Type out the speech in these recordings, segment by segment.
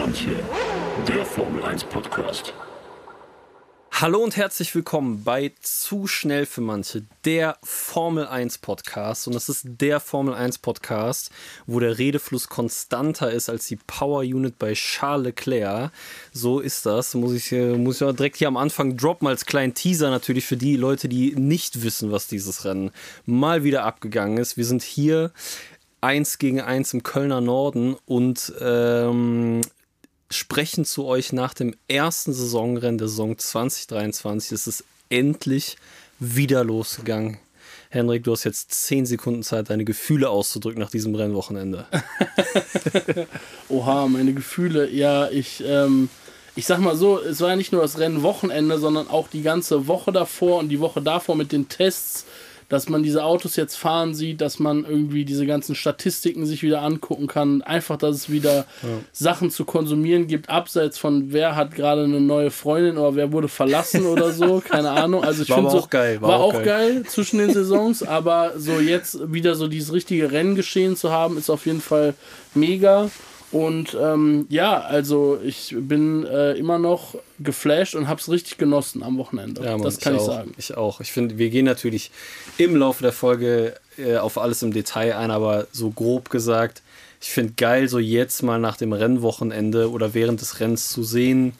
manche, der Formel 1 Podcast. Hallo und herzlich willkommen bei Zu schnell für manche, der Formel 1 Podcast. Und das ist der Formel 1 Podcast, wo der Redefluss konstanter ist als die Power Unit bei Charles Leclerc. So ist das. Muss ich, muss ich direkt hier am Anfang droppen als kleinen Teaser natürlich für die Leute, die nicht wissen, was dieses Rennen mal wieder abgegangen ist. Wir sind hier eins gegen eins im Kölner Norden und ähm, sprechen zu euch nach dem ersten Saisonrennen der Saison 2023. Es ist endlich wieder losgegangen. Henrik, du hast jetzt zehn Sekunden Zeit, deine Gefühle auszudrücken nach diesem Rennwochenende. Oha, meine Gefühle. Ja, ich, ähm, ich sag mal so, es war ja nicht nur das Rennwochenende, sondern auch die ganze Woche davor und die Woche davor mit den Tests dass man diese Autos jetzt fahren sieht, dass man irgendwie diese ganzen Statistiken sich wieder angucken kann. Einfach, dass es wieder ja. Sachen zu konsumieren gibt, abseits von wer hat gerade eine neue Freundin oder wer wurde verlassen oder so. Keine Ahnung. Also ich finde so, auch geil. War, war auch geil. geil zwischen den Saisons, aber so jetzt wieder so dieses richtige Renngeschehen zu haben, ist auf jeden Fall mega. Und ähm, ja, also ich bin äh, immer noch geflasht und habe es richtig genossen am Wochenende. Ja, Mann, das kann ich, ich sagen. Ich auch. Ich finde, wir gehen natürlich im Laufe der Folge äh, auf alles im Detail ein, aber so grob gesagt, ich finde geil, so jetzt mal nach dem Rennwochenende oder während des Rennens zu sehen,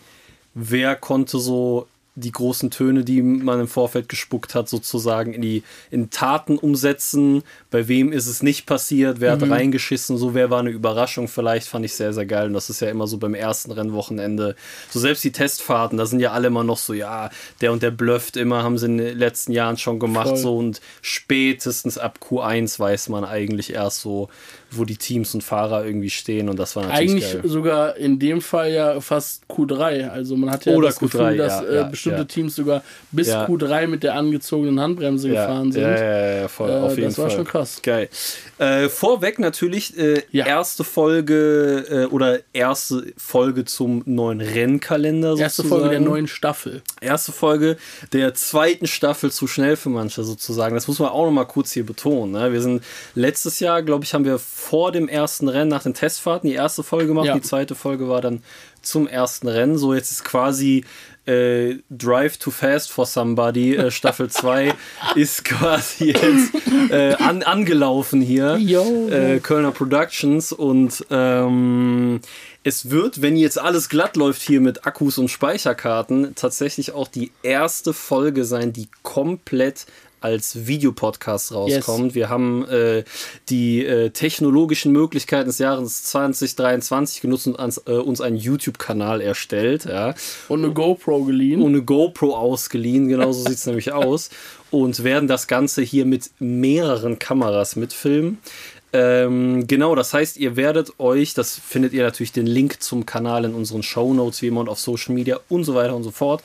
wer konnte so die großen Töne, die man im Vorfeld gespuckt hat, sozusagen in die in Taten umsetzen. Bei wem ist es nicht passiert? Wer mhm. hat reingeschissen? So, wer war eine Überraschung? Vielleicht fand ich sehr, sehr geil. Und das ist ja immer so beim ersten Rennwochenende. So selbst die Testfahrten, da sind ja alle immer noch so, ja, der und der blufft immer, haben sie in den letzten Jahren schon gemacht. Voll. So und spätestens ab Q1 weiß man eigentlich erst so, wo die Teams und Fahrer irgendwie stehen und das war natürlich Eigentlich geil. sogar in dem Fall ja fast Q3. Also man hat ja Oder das Q3, Gefühl, dass ja, äh, bestimmte ja. Teams sogar bis Q3 mit der angezogenen Handbremse gefahren sind. Ja, ja, voll, äh, auf jeden das war Fall. schon krass. Geil. Äh, vorweg natürlich äh, erste Folge äh, oder erste Folge zum neuen Rennkalender sozusagen. Erste Folge der neuen Staffel. Erste Folge der zweiten Staffel zu schnell für manche sozusagen. Das muss man auch noch mal kurz hier betonen. Ne? Wir sind letztes Jahr, glaube ich, haben wir vor dem ersten Rennen nach den Testfahrten die erste Folge gemacht. Ja. Die zweite Folge war dann zum ersten Rennen. So, jetzt ist quasi äh, Drive to Fast for Somebody, äh, Staffel 2, ist quasi jetzt äh, an, angelaufen hier. Äh, Kölner Productions und ähm, es wird, wenn jetzt alles glatt läuft hier mit Akkus und Speicherkarten, tatsächlich auch die erste Folge sein, die komplett als Videopodcast rauskommt. Yes. Wir haben äh, die äh, technologischen Möglichkeiten des Jahres 2023 genutzt und ans, äh, uns einen YouTube-Kanal erstellt. Ja. Und eine GoPro geliehen. Und eine GoPro ausgeliehen, genau so sieht es nämlich aus. Und werden das Ganze hier mit mehreren Kameras mitfilmen. Ähm, genau, das heißt, ihr werdet euch, das findet ihr natürlich den Link zum Kanal in unseren Show Notes, wie immer und auf Social Media und so weiter und so fort.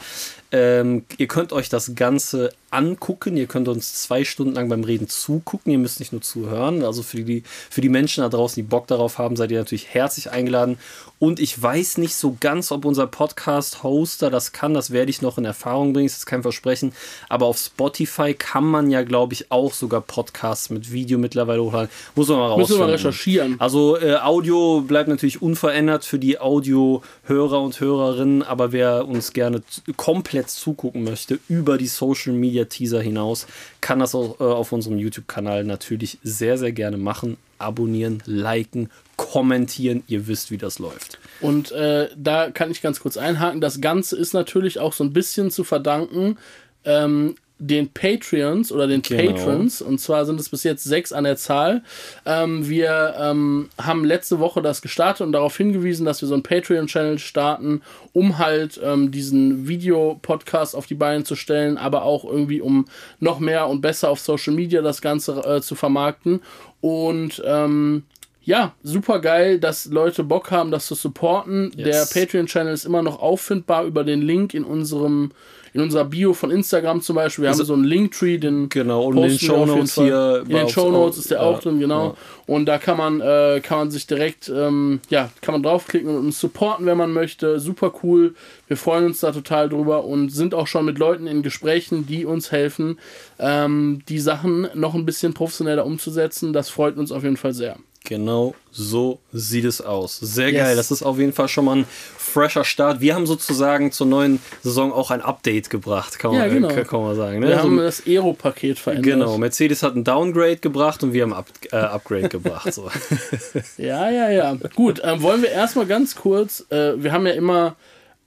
Ähm, ihr könnt euch das Ganze angucken. Ihr könnt uns zwei Stunden lang beim Reden zugucken. Ihr müsst nicht nur zuhören. Also für die, für die Menschen da draußen, die Bock darauf haben, seid ihr natürlich herzlich eingeladen. Und ich weiß nicht so ganz, ob unser Podcast-Hoster das kann. Das werde ich noch in Erfahrung bringen. Das ist kein Versprechen. Aber auf Spotify kann man ja, glaube ich, auch sogar Podcasts mit Video mittlerweile hochladen. Muss man mal rausfinden. Müssen wir mal recherchieren. Also äh, Audio bleibt natürlich unverändert für die Audio-Hörer und Hörerinnen. Aber wer uns gerne komplett zugucken möchte über die Social Media Teaser hinaus, kann das auch äh, auf unserem YouTube-Kanal natürlich sehr, sehr gerne machen. Abonnieren, liken, kommentieren. Ihr wisst, wie das läuft. Und äh, da kann ich ganz kurz einhaken. Das Ganze ist natürlich auch so ein bisschen zu verdanken ähm, den Patreons oder den genau. Patrons, und zwar sind es bis jetzt sechs an der Zahl. Ähm, wir ähm, haben letzte Woche das gestartet und darauf hingewiesen, dass wir so einen Patreon-Channel starten, um halt ähm, diesen Videopodcast auf die Beine zu stellen, aber auch irgendwie um noch mehr und besser auf Social Media das Ganze äh, zu vermarkten. Und ähm, ja, super geil, dass Leute Bock haben, das zu supporten. Yes. Der Patreon-Channel ist immer noch auffindbar über den Link in unserem in unserer Bio von Instagram zum Beispiel. Wir also, haben so einen Linktree, den genau und in den Show Notes hier. In den Show Notes ist der auch drin, genau. Ja. Und da kann man äh, kann man sich direkt ähm, ja kann man draufklicken und uns supporten, wenn man möchte. Super cool. Wir freuen uns da total drüber und sind auch schon mit Leuten in Gesprächen, die uns helfen, ähm, die Sachen noch ein bisschen professioneller umzusetzen. Das freut uns auf jeden Fall sehr. Genau so sieht es aus. Sehr yes. geil. Das ist auf jeden Fall schon mal ein fresher Start. Wir haben sozusagen zur neuen Saison auch ein Update gebracht, kann man, ja, genau. kann man sagen. Ne? Wir also, haben das Aero-Paket verändert. Genau, Mercedes hat ein Downgrade gebracht und wir haben ein Up äh, Upgrade gebracht. So. ja, ja, ja. Gut, ähm, wollen wir erstmal ganz kurz, äh, wir haben ja immer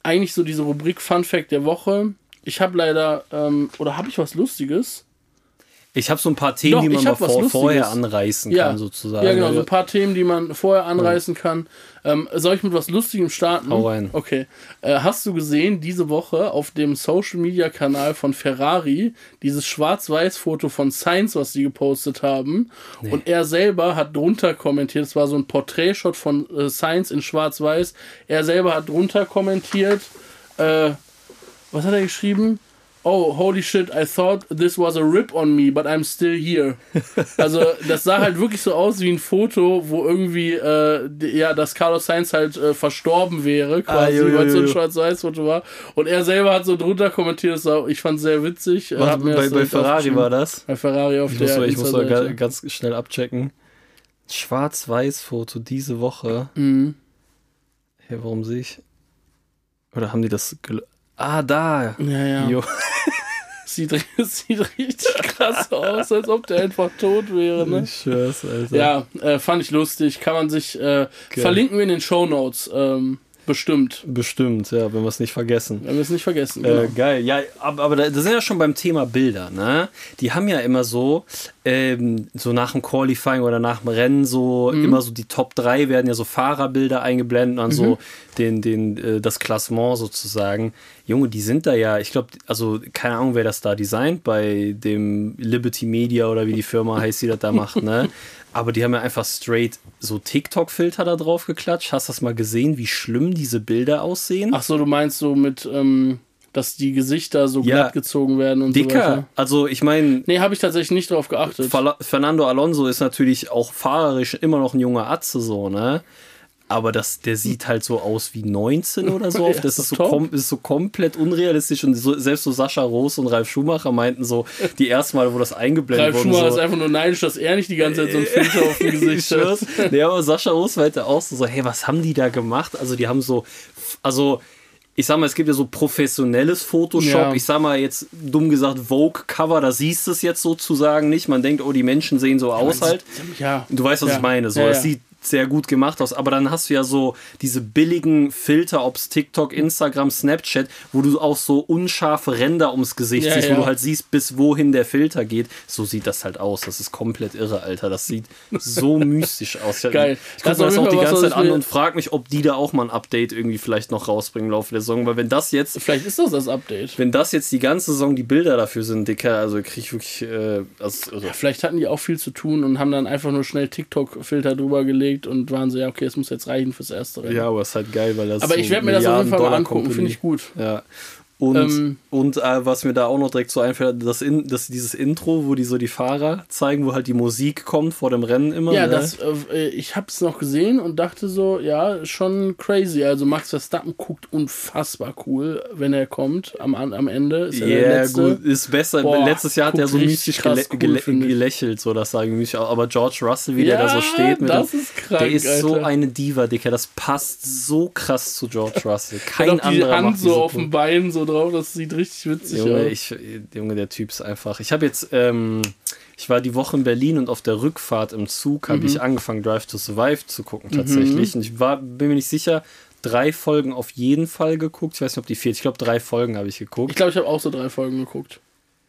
eigentlich so diese Rubrik Fun Fact der Woche. Ich habe leider, ähm, oder habe ich was Lustiges? Ich habe so ein paar Themen, Doch, die man mal vor, vorher anreißen ja. kann, sozusagen. Ja, genau, so ein paar Themen, die man vorher anreißen ja. kann. Ähm, soll ich mit was Lustigem starten? Hau rein. Okay. Äh, hast du gesehen, diese Woche auf dem Social Media Kanal von Ferrari, dieses Schwarz-Weiß-Foto von Sainz, was sie gepostet haben? Nee. Und er selber hat drunter kommentiert, es war so ein Porträtshot von äh, Sainz in Schwarz-Weiß. Er selber hat drunter kommentiert, äh, was hat er geschrieben? Oh, holy shit, I thought this was a rip on me, but I'm still here. Also, das sah halt wirklich so aus wie ein Foto, wo irgendwie, äh, ja, dass Carlos Sainz halt äh, verstorben wäre, quasi, ah, weil es so ein Schwarz-Weiß-Foto war. Und er selber hat so drunter kommentiert, das war, ich fand es sehr witzig. Was, bei, bei Ferrari war das? Bei Ferrari auf ich der muss, Ich muss mal ganz schnell abchecken. Schwarz-Weiß-Foto diese Woche. Mhm. Hey, warum sehe ich? Oder haben die das. Ah, da. Ja, ja. Jo. Sieht, sieht richtig krass aus, als ob der einfach tot wäre. Ne? Ich schwör's, Alter. Ja, äh, fand ich lustig. Kann man sich. Äh, verlinken wir in den Show Notes. Ähm, Bestimmt. Bestimmt, ja, wenn wir es nicht vergessen. Wenn wir es nicht vergessen, äh, genau. Äh, geil, ja, aber, aber da sind ja schon beim Thema Bilder, ne? Die haben ja immer so, ähm, so nach dem Qualifying oder nach dem Rennen so, mhm. immer so die Top 3 werden ja so Fahrerbilder eingeblendet und mhm. so den, den, äh, das Klassement sozusagen. Junge, die sind da ja, ich glaube, also keine Ahnung, wer das da designt bei dem Liberty Media oder wie die Firma heißt, die das da macht, ne? Aber die haben ja einfach straight so TikTok-Filter da drauf geklatscht. Hast du das mal gesehen, wie schlimm diese Bilder aussehen? Ach so, du meinst so mit, ähm, dass die Gesichter so ja, glatt gezogen werden und dicker. so weiter? Also ich meine... Nee, habe ich tatsächlich nicht drauf geachtet. Fernando Alonso ist natürlich auch fahrerisch immer noch ein junger Atze so, ne? Aber das, der sieht halt so aus wie 19 oder so. ja, das ist so, kom ist so komplett unrealistisch. Und so, selbst so Sascha Roos und Ralf Schumacher meinten so, die ersten Mal, wo das eingeblendet wurde. Ralf Schumacher so, ist einfach nur neidisch, dass er nicht die ganze Zeit so ein Filter auf dem Gesicht hat. nee, aber Sascha Roos meinte auch so, hey, was haben die da gemacht? Also, die haben so, also, ich sag mal, es gibt ja so professionelles Photoshop. Ja. Ich sag mal jetzt dumm gesagt Vogue-Cover, da siehst du es jetzt sozusagen nicht. Man denkt, oh, die Menschen sehen so aus halt. Ja. Du weißt, was ja. ich meine. So, ja, das sieht sehr gut gemacht aus. Aber dann hast du ja so diese billigen Filter, ob es TikTok, Instagram, Snapchat, wo du auch so unscharfe Ränder ums Gesicht ja, siehst, ja. wo du halt siehst, bis wohin der Filter geht. So sieht das halt aus. Das ist komplett irre, Alter. Das sieht so mystisch aus. Geil. Ich gucke mir das auch die ganze Zeit an und frage mich, ob die da auch mal ein Update irgendwie vielleicht noch rausbringen im Laufe der Saison. Weil wenn das jetzt. Vielleicht ist das das Update. Wenn das jetzt die ganze Saison die Bilder dafür sind, Dicker, also kriege ich wirklich. Äh, also ja, vielleicht hatten die auch viel zu tun und haben dann einfach nur schnell TikTok-Filter drüber gelegt und waren so, ja, okay, es muss jetzt reichen fürs erste Rennen. Ja, aber es ist halt geil, weil das. Aber so ich werde mir das auf jeden Fall mal angucken, finde ich gut. Ja. Und, ähm, und äh, was mir da auch noch direkt so einfällt, das, in, das dieses Intro, wo die so die Fahrer zeigen, wo halt die Musik kommt vor dem Rennen immer. Ja, ne? das, äh, ich habe es noch gesehen und dachte so, ja, schon crazy. Also Max Verstappen guckt unfassbar cool, wenn er kommt am, am Ende. Ja, yeah, gut, ist besser. Boah, Letztes Jahr hat er so mystisch gele cool, gele gelächelt, so das sage ich Aber George Russell, wie ja, der da so steht, mit das dem, ist krank, der ist Alter. so eine Diva, Dicker. Das passt so krass zu George Russell. Kein anderer die Hand so auf dem Bein so drauf, das sieht richtig witzig Junge, aus. Ich, Junge, der Typ ist einfach. Ich habe jetzt, ähm, ich war die Woche in Berlin und auf der Rückfahrt im Zug habe mhm. ich angefangen, Drive to Survive zu gucken tatsächlich. Mhm. Und ich war, bin mir nicht sicher, drei Folgen auf jeden Fall geguckt. Ich weiß nicht, ob die vier, ich glaube drei Folgen habe ich geguckt. Ich glaube, ich habe auch so drei Folgen geguckt.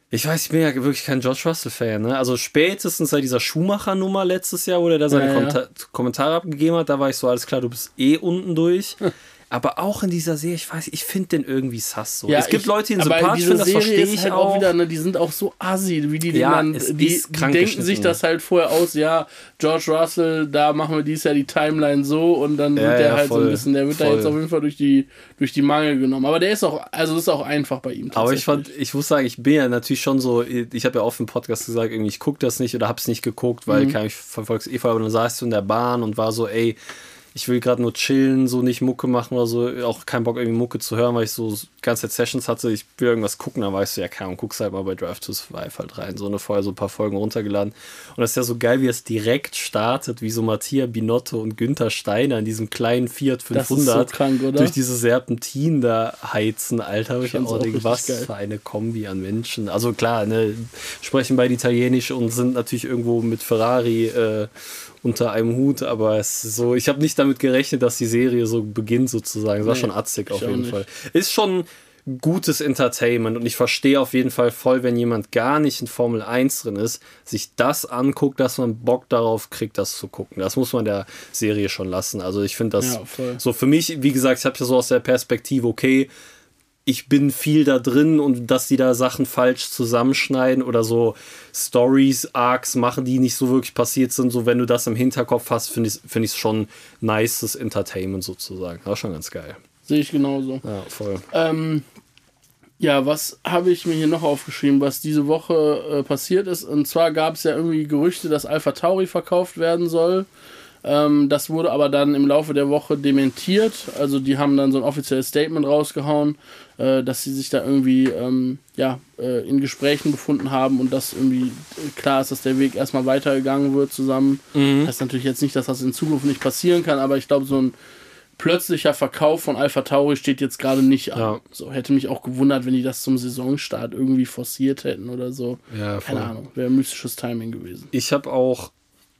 Ich weiß, ich bin ja wirklich kein George Russell-Fan. Ne? Also spätestens seit dieser Schumacher-Nummer letztes Jahr, wo der da seine ja, ja. Kommentare abgegeben hat, da war ich so, alles klar, du bist eh unten durch. aber auch in dieser Serie, ich weiß, ich finde den irgendwie sass so. Ja, es gibt ich, Leute, die ihn sympathisch finden, das verstehe ich halt auch. Wieder, ne, die sind auch so assi, wie die, ja, man, die, die denken sich das halt vorher aus, ja, George Russell, da machen wir dieses Jahr die Timeline so und dann ja, wird der ja, halt voll, so ein bisschen, der wird voll. da jetzt auf jeden Fall durch die, durch die Mangel genommen. Aber der ist auch, also ist auch einfach bei ihm. Aber ich fand, ich muss sagen, ich bin ja natürlich schon so, ich habe ja oft im Podcast gesagt, irgendwie, ich gucke das nicht oder habe es nicht geguckt, weil mhm. ich verfolge es eh voll, und dann saß du in der Bahn und war so, ey, ich will gerade nur chillen, so nicht Mucke machen oder so, auch keinen Bock irgendwie Mucke zu hören, weil ich so ganze Sessions hatte, ich will irgendwas gucken, dann weißt du, ja, keine Ahnung, guckst halt mal bei Drive to Survive halt rein, so eine vorher so ein paar Folgen runtergeladen. Und das ist ja so geil, wie es direkt startet, wie so Mattia Binotto und Günther Steiner in diesem kleinen Fiat 500 so krank, durch diese Serpentinen da heizen, Alter. Ich auch denke, was geil. für eine Kombi an Menschen. Also klar, ne, sprechen beide Italienisch und sind natürlich irgendwo mit Ferrari äh, unter einem Hut, aber es ist so, ich habe nicht damit gerechnet, dass die Serie so beginnt sozusagen. Es war nee, schon atzig auf jeden Fall. Ist schon gutes Entertainment und ich verstehe auf jeden Fall voll, wenn jemand gar nicht in Formel 1 drin ist, sich das anguckt, dass man Bock darauf kriegt, das zu gucken. Das muss man der Serie schon lassen. Also ich finde das ja, so für mich, wie gesagt, ich habe ja so aus der Perspektive, okay, ich bin viel da drin und dass die da Sachen falsch zusammenschneiden oder so Stories, Arcs machen, die nicht so wirklich passiert sind. So, wenn du das im Hinterkopf hast, finde ich es find schon nices Entertainment sozusagen. Ist schon ganz geil. Sehe ich genauso. Ja, voll. Ähm, ja, was habe ich mir hier noch aufgeschrieben, was diese Woche äh, passiert ist? Und zwar gab es ja irgendwie Gerüchte, dass Alpha Tauri verkauft werden soll. Ähm, das wurde aber dann im Laufe der Woche dementiert. Also die haben dann so ein offizielles Statement rausgehauen, äh, dass sie sich da irgendwie ähm, ja, äh, in Gesprächen befunden haben und dass irgendwie klar ist, dass der Weg erstmal weitergegangen wird zusammen. Mhm. Das heißt natürlich jetzt nicht, dass das in Zukunft nicht passieren kann, aber ich glaube, so ein plötzlicher Verkauf von Alpha Tauri steht jetzt gerade nicht an. Ja. So hätte mich auch gewundert, wenn die das zum Saisonstart irgendwie forciert hätten oder so. Ja, Keine Ahnung, wäre mystisches Timing gewesen. Ich habe auch,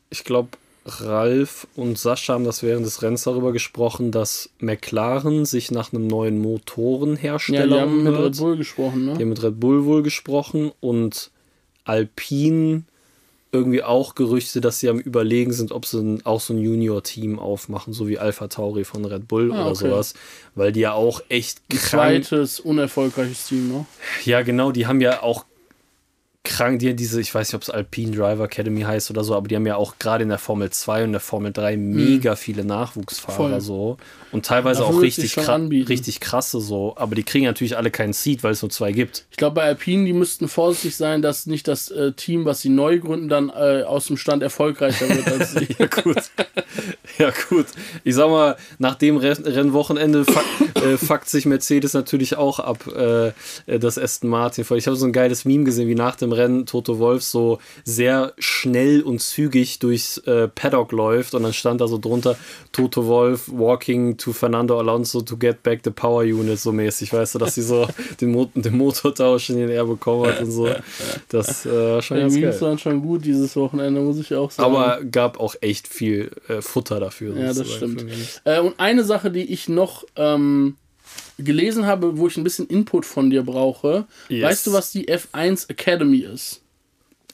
ich glaube, Ralf und Sascha haben das während des Rennens darüber gesprochen, dass McLaren sich nach einem neuen Motorenhersteller ja, die haben mit Red Bull gesprochen, ne? Die haben mit Red Bull wohl gesprochen und Alpine irgendwie auch Gerüchte, dass sie am überlegen sind, ob sie auch so ein Junior-Team aufmachen, so wie Alpha Tauri von Red Bull ah, oder okay. sowas, weil die ja auch echt krank... Zweites unerfolgreiches Team, ne? Ja, genau, die haben ja auch krank, die diese, ich weiß nicht, ob es Alpine Driver Academy heißt oder so, aber die haben ja auch gerade in der Formel 2 und der Formel 3 hm. mega viele Nachwuchsfahrer Voll. so und teilweise auch richtig, kra richtig krasse so, aber die kriegen natürlich alle keinen Seed, weil es nur zwei gibt. Ich glaube, bei Alpine, die müssten vorsichtig sein, dass nicht das äh, Team, was sie neu gründen, dann äh, aus dem Stand erfolgreicher wird als sie. ja, gut. Ja, gut. Ich sag mal, nach dem Rennwochenende fuck, äh, fuckt sich Mercedes natürlich auch ab, äh, äh, das Aston Martin. Ich habe so ein geiles Meme gesehen, wie nach dem Rennen Toto Wolf so sehr schnell und zügig durchs äh, Paddock läuft und dann stand da so drunter Toto Wolf walking to Fernando Alonso to get back the power unit so mäßig, weißt du, dass sie so den, Mo den Motortausch in den er bekommen hat und so. Das äh, schon ja, ganz geil. waren schon gut dieses Wochenende, muss ich auch sagen. Aber gab auch echt viel äh, Futter dafür. Ja, das stimmt. Äh, und eine Sache, die ich noch ähm, gelesen habe, wo ich ein bisschen Input von dir brauche. Yes. Weißt du, was die F1 Academy ist?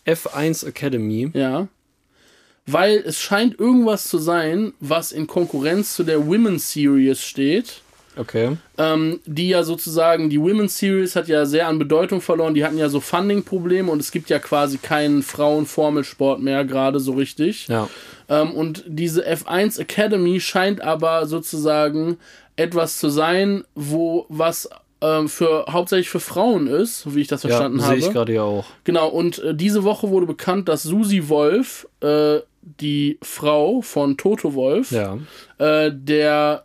F1 Academy? Ja. Weil es scheint irgendwas zu sein, was in Konkurrenz zu der Women's Series steht. Okay. Ähm, die ja sozusagen, die Women's Series hat ja sehr an Bedeutung verloren. Die hatten ja so Funding-Probleme und es gibt ja quasi keinen Frauenformelsport mehr, gerade so richtig. Ja. Ähm, und diese F1 Academy scheint aber sozusagen etwas zu sein, wo was ähm, für hauptsächlich für Frauen ist, wie ich das verstanden ja, habe. Sehe ich gerade ja auch. Genau, und äh, diese Woche wurde bekannt, dass Susi Wolf, äh, die Frau von Toto Wolf, ja. äh, der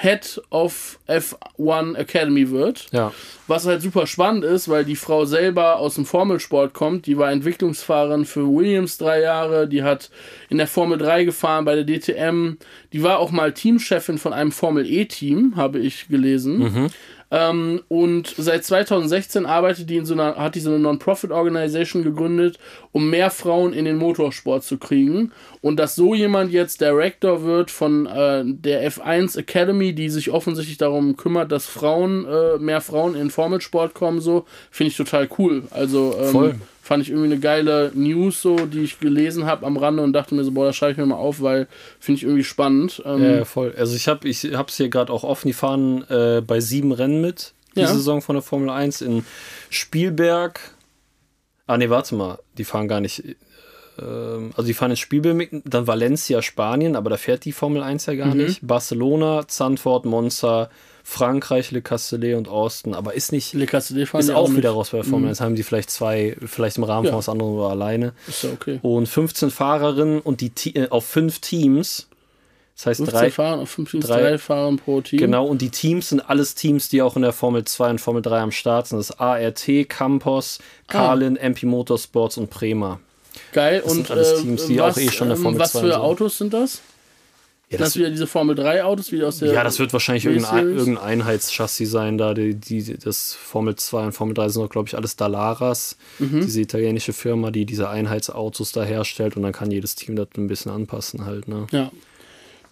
Head of F1 Academy wird. Ja. Was halt super spannend ist, weil die Frau selber aus dem Formelsport kommt. Die war Entwicklungsfahrerin für Williams drei Jahre. Die hat in der Formel 3 gefahren bei der DTM. Die war auch mal Teamchefin von einem Formel E-Team, habe ich gelesen. Mhm. Ähm, und seit 2016 arbeitet die in so einer, hat die so eine Non-Profit-Organisation gegründet, um mehr Frauen in den Motorsport zu kriegen. Und dass so jemand jetzt Director wird von äh, der F1 Academy, die sich offensichtlich darum kümmert, dass Frauen, äh, mehr Frauen in Formelsport kommen, so, finde ich total cool. Also ähm, Voll fand ich irgendwie eine geile News, so, die ich gelesen habe am Rande und dachte mir so, boah, das schreibe ich mir mal auf, weil finde ich irgendwie spannend. Ähm, ja, voll. Also ich habe ich es hier gerade auch offen, die fahren äh, bei sieben Rennen mit, die ja. Saison von der Formel 1 in Spielberg. Ah, nee, warte mal, die fahren gar nicht. Ähm, also die fahren in Spielberg mit, dann Valencia, Spanien, aber da fährt die Formel 1 ja gar mhm. nicht. Barcelona, Zandvoort, Monza, Frankreich, Le Castellet und Austin, aber ist nicht. Le Castellet ist auch, auch wieder raus bei der Formel 1. Mhm. Haben die vielleicht zwei, vielleicht im Rahmen ja. von was anderem oder alleine. Ist ja okay. Und 15 Fahrerinnen und die äh, auf fünf Teams Das heißt 15 drei, Fahrer und 15 drei- drei Fahrer pro Team. Genau, und die Teams sind alles Teams, die auch in der Formel 2 und Formel 3 am Start sind. Das ist ART, Campos, Ah. Carlin, MP Motorsports und Prema. Geil. Das und sind alles äh, Teams, die was, auch eh schon in der ähm, Formel Was 2 für und so. Autos sind das? Ja, das das, wieder diese Formel 3 Autos, wie aus der. ja, das wird wahrscheinlich irgendein, irgendein Einheitschassis sein. Da die, die, das Formel 2 und Formel 3 sind doch, glaube ich, alles Dalaras, Mhm. diese italienische Firma, die diese Einheitsautos da herstellt. Und dann kann jedes Team das ein bisschen anpassen halt. Ne? Ja.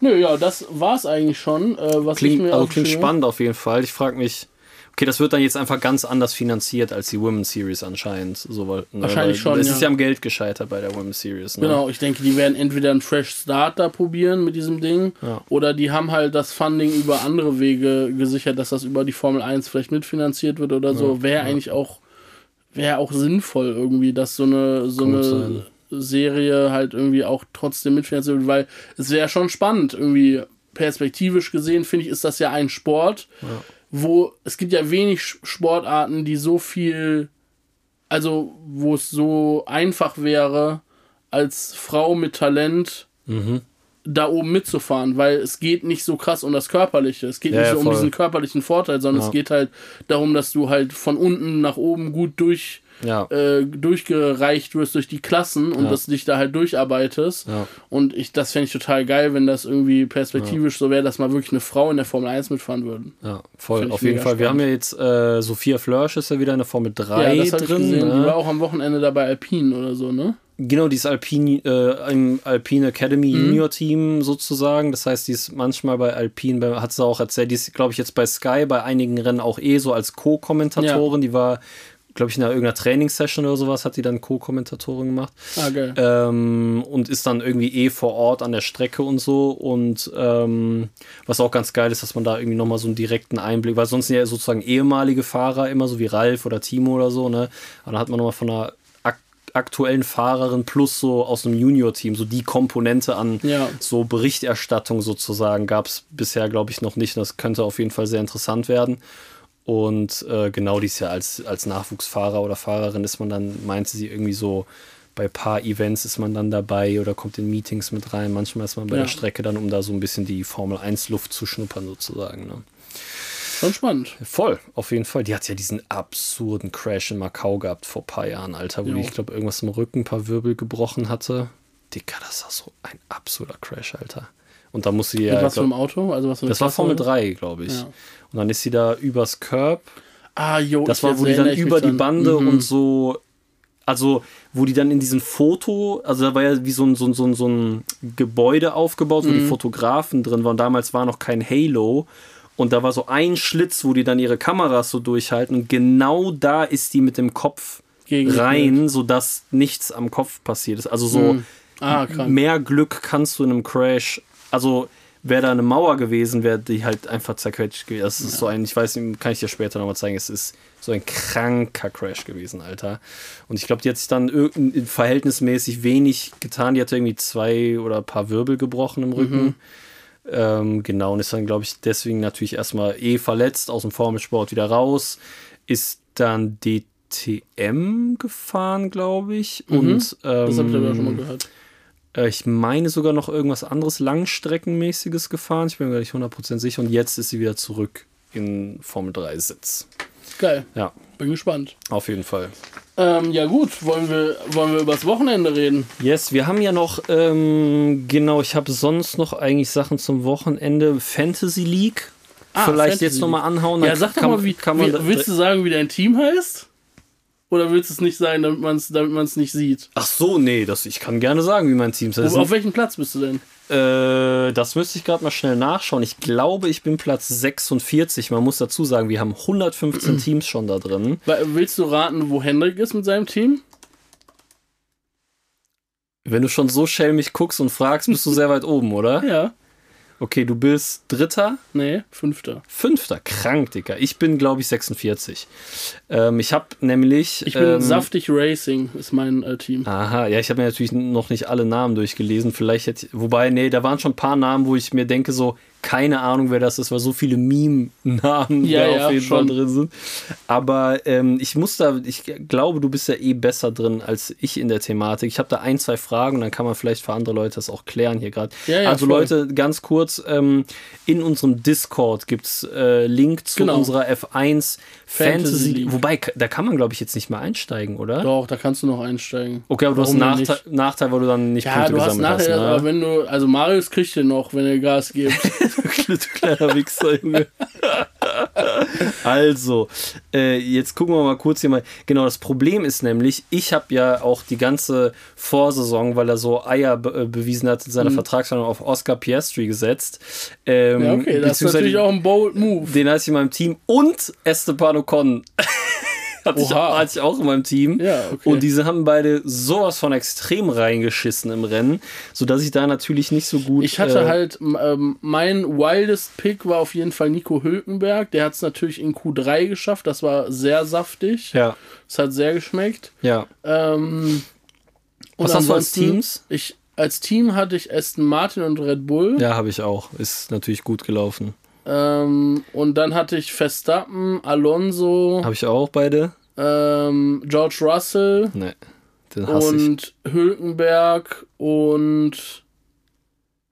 Nö, ja, das war's eigentlich schon. Äh, was ich Klingt, mir also klingt spannend auf jeden Fall. Ich frage mich, okay, das wird dann jetzt einfach ganz anders finanziert als die Women's Series anscheinend. So, ne, Wahrscheinlich weil schon, Es ja. ist ja am Geld gescheitert bei der Women's Series. Ne? Genau, ich denke, die werden entweder einen Fresh Starter probieren mit diesem Ding Ja. oder die haben halt das Funding über andere Wege gesichert, dass das über die Formel 1 vielleicht mitfinanziert wird oder so. Wäre eigentlich auch, wäre auch sinnvoll irgendwie, dass so eine, so eine sein. Serie halt irgendwie auch trotzdem mitfinanziert wird, weil es wäre schon spannend irgendwie perspektivisch gesehen, finde ich, ist das ja ein Sport, wo es gibt ja wenig Sportarten, die so viel also wo es so einfach wäre, als Frau mit Talent Mhm. da oben mitzufahren, weil es geht nicht so krass um das Körperliche. Es geht Ja, nicht ja, so um voll. diesen körperlichen Vorteil, sondern Ja. es geht halt darum, dass du halt von unten nach oben gut durch Ja. äh, durchgereicht wirst durch die Klassen und Ja. dass du dich da halt durcharbeitest. Ja. Und ich, das fände ich total geil, wenn das irgendwie perspektivisch so wäre, dass mal wirklich eine Frau in der Formel 1 mitfahren würde. Ja, voll. Auf jeden Fall. Wir haben spannend. ja jetzt äh, Sophia Flörsch ist ja wieder in der Formel 3 ja, das drin. gesehen. Die ne? war auch am Wochenende da bei Alpine oder so, ne? Genau, die ist Alpine, äh, im Alpine Academy Mhm. Junior Team sozusagen. Das heißt, die ist manchmal bei Alpine, bei, hat sie auch erzählt, die ist, glaube ich, jetzt bei Sky bei einigen Rennen auch eh so als Co-Kommentatorin. Die war, glaube ich, in einer irgendeiner Trainingssession oder sowas, hat die dann Co-Kommentatorin gemacht. Ah, geil. Ähm, und ist dann irgendwie eh vor Ort an der Strecke und so. Und ähm, was auch ganz geil ist, dass man da irgendwie nochmal so einen direkten Einblick, weil sonst sind ja sozusagen ehemalige Fahrer immer, so wie Ralf oder Timo oder so, ne? Aber dann hat man nochmal von einer ak aktuellen Fahrerin plus so aus einem Junior-Team, so die Komponente an Ja. so Berichterstattung sozusagen gab es bisher, glaube ich, noch nicht. Und das könnte auf jeden Fall sehr interessant werden. Und äh, genau dies ja als, als Nachwuchsfahrer oder Fahrerin ist man dann, meinte sie irgendwie so, bei paar Events ist man dann dabei oder kommt in Meetings mit rein. Manchmal ist man bei Ja. der Strecke dann, um da so ein bisschen die Formel 1 Luft zu schnuppern sozusagen. Ne? Schon spannend. Voll, auf jeden Fall. Die hat ja diesen absurden Crash in Macau gehabt vor ein paar Jahren, Alter, wo Jo. die, ich glaube, irgendwas im Rücken, ein paar Wirbel gebrochen hatte. Dicker, das war so ein absurder Crash, Alter. Und da muss sie ja. Was für glaub- einem Auto? Also was für das war Klasse Formel das? 3, glaube ich. Ja. Und dann ist sie da übers Curb. Ah, jo. Das war, wo die dann über die. Bande Mhm. und so. Also, wo die dann in diesem Foto, also da war ja wie so ein, so ein, so ein, so ein Gebäude aufgebaut, wo Mhm. die Fotografen drin waren. Damals war noch kein Halo. Und da war so ein Schlitz, wo die dann ihre Kameras so durchhalten. Und genau da ist die mit dem Kopf Gegen- rein, sodass nichts am Kopf passiert ist. Also so Mhm. Ah, mehr Glück kannst du in einem Crash. Also wäre da eine Mauer gewesen, wäre die halt einfach zerquetscht gewesen. Das ist so ein, ich weiß, kann ich dir später nochmal zeigen, es ist so ein kranker Crash gewesen, Alter. Und ich glaube, die hat sich dann verhältnismäßig wenig getan. Die hatte irgendwie zwei oder ein paar Wirbel gebrochen im Rücken. Ähm, genau, und ist dann, glaube ich, deswegen natürlich erstmal eh verletzt, aus dem Formelsport wieder raus. Ist dann DTM gefahren, glaube ich. Und ähm, Das ich aber auch schon mal gehört. Äh, Ich meine sogar noch irgendwas anderes Langstreckenmäßiges gefahren. Ich bin mir gar nicht 100% sicher. Und jetzt ist sie wieder zurück in Formel 3 Sitz. Geil. Ja, Bin gespannt. auf jeden Fall. Ähm, ja gut, wollen wir, wollen wir übers Wochenende reden? Yes, wir haben ja noch, ähm, genau, ich habe sonst noch eigentlich Sachen zum Wochenende. Fantasy League. Ah, Vielleicht Fantasy jetzt nochmal anhauen. Ja, sag doch kann- mal, wie, kann man wie willst du sagen, wie dein Team heißt? Oder willst du es nicht sagen, damit man es damit man's nicht sieht? Ach so, nee, das, ich kann gerne sagen, wie mein Team ist. Auf welchem Platz bist du denn? Äh, das müsste ich gerade mal schnell nachschauen. Ich glaube, ich bin Platz 46. Man muss dazu sagen, wir haben 115 Teams schon da drin. Willst du raten, wo Hendrik ist mit seinem Team? Wenn du schon so schelmig guckst und fragst, bist du sehr weit oben, oder? Ja. Okay, du bist Dritter, Nee, Fünfter. Fünfter. Krank, Dicker. Ich bin, glaube ich, 46. Ähm, ich habe nämlich. Ich bin ähm, Saftig Racing, ist mein äh, Team. Aha, ja, ich habe mir natürlich noch nicht alle Namen durchgelesen. Vielleicht hätte wobei, nee, da waren schon ein paar Namen, wo ich mir denke, so, keine Ahnung, wer das ist, weil so viele Meme-Namen Ja, da ja, auf jeden schon. Fall drin sind. Aber ähm, ich muss da, ich glaube, du bist ja eh besser drin als ich in der Thematik. Ich habe da ein, zwei Fragen und dann kann man vielleicht für andere Leute das auch klären hier gerade. Ja, also voll. Leute, ganz kurz, ähm, in unserem Discord gibt's äh, Link zu Genau. unserer F1 Fantasy, Fantasy League. Wobei, da kann man, glaube ich, jetzt nicht mehr einsteigen, oder? Doch, da kannst du noch einsteigen. Okay, aber du hast einen Warum Nachteil, Nachteil, weil du dann nicht Ja, Punkte du hast gesammelt nachher, hast. Ne? aber wenn du, also Marius kriegt den noch, wenn er Gas gibt. du kleiner Wichser, Junge. also, äh, jetzt gucken wir mal kurz hier mal. Genau, das Problem ist nämlich, ich habe ja auch die ganze Vorsaison, weil er so Eier be äh, bewiesen hat in seiner Vertragsverhandlung auf Oscar Piastri gesetzt. Ähm, ja, okay, das ist natürlich auch ein bold Move. Den hatte ich in meinem Team und Esteban Ocon. hatte, ich, Oha. hatte ich auch in meinem Team. Ja, okay. Und diese haben beide sowas von extrem reingeschissen im Rennen, sodass ich da natürlich nicht so gut. Ich hatte äh, halt, ähm, mein wildest Pick war auf jeden Fall Nico Hülkenberg. Der hat es natürlich in Q3 geschafft. Das war sehr saftig. Ja, Es hat sehr geschmeckt. ja. Ähm, Was hast du als Teams? Ich, als Team hatte ich Aston Martin und Red Bull. Ja, habe ich auch. Ist natürlich gut gelaufen. Ähm, und dann hatte ich Verstappen, Alonso, Habe ich auch beide? ähm, George Russell Ne, den hasse ich. und Hülkenberg und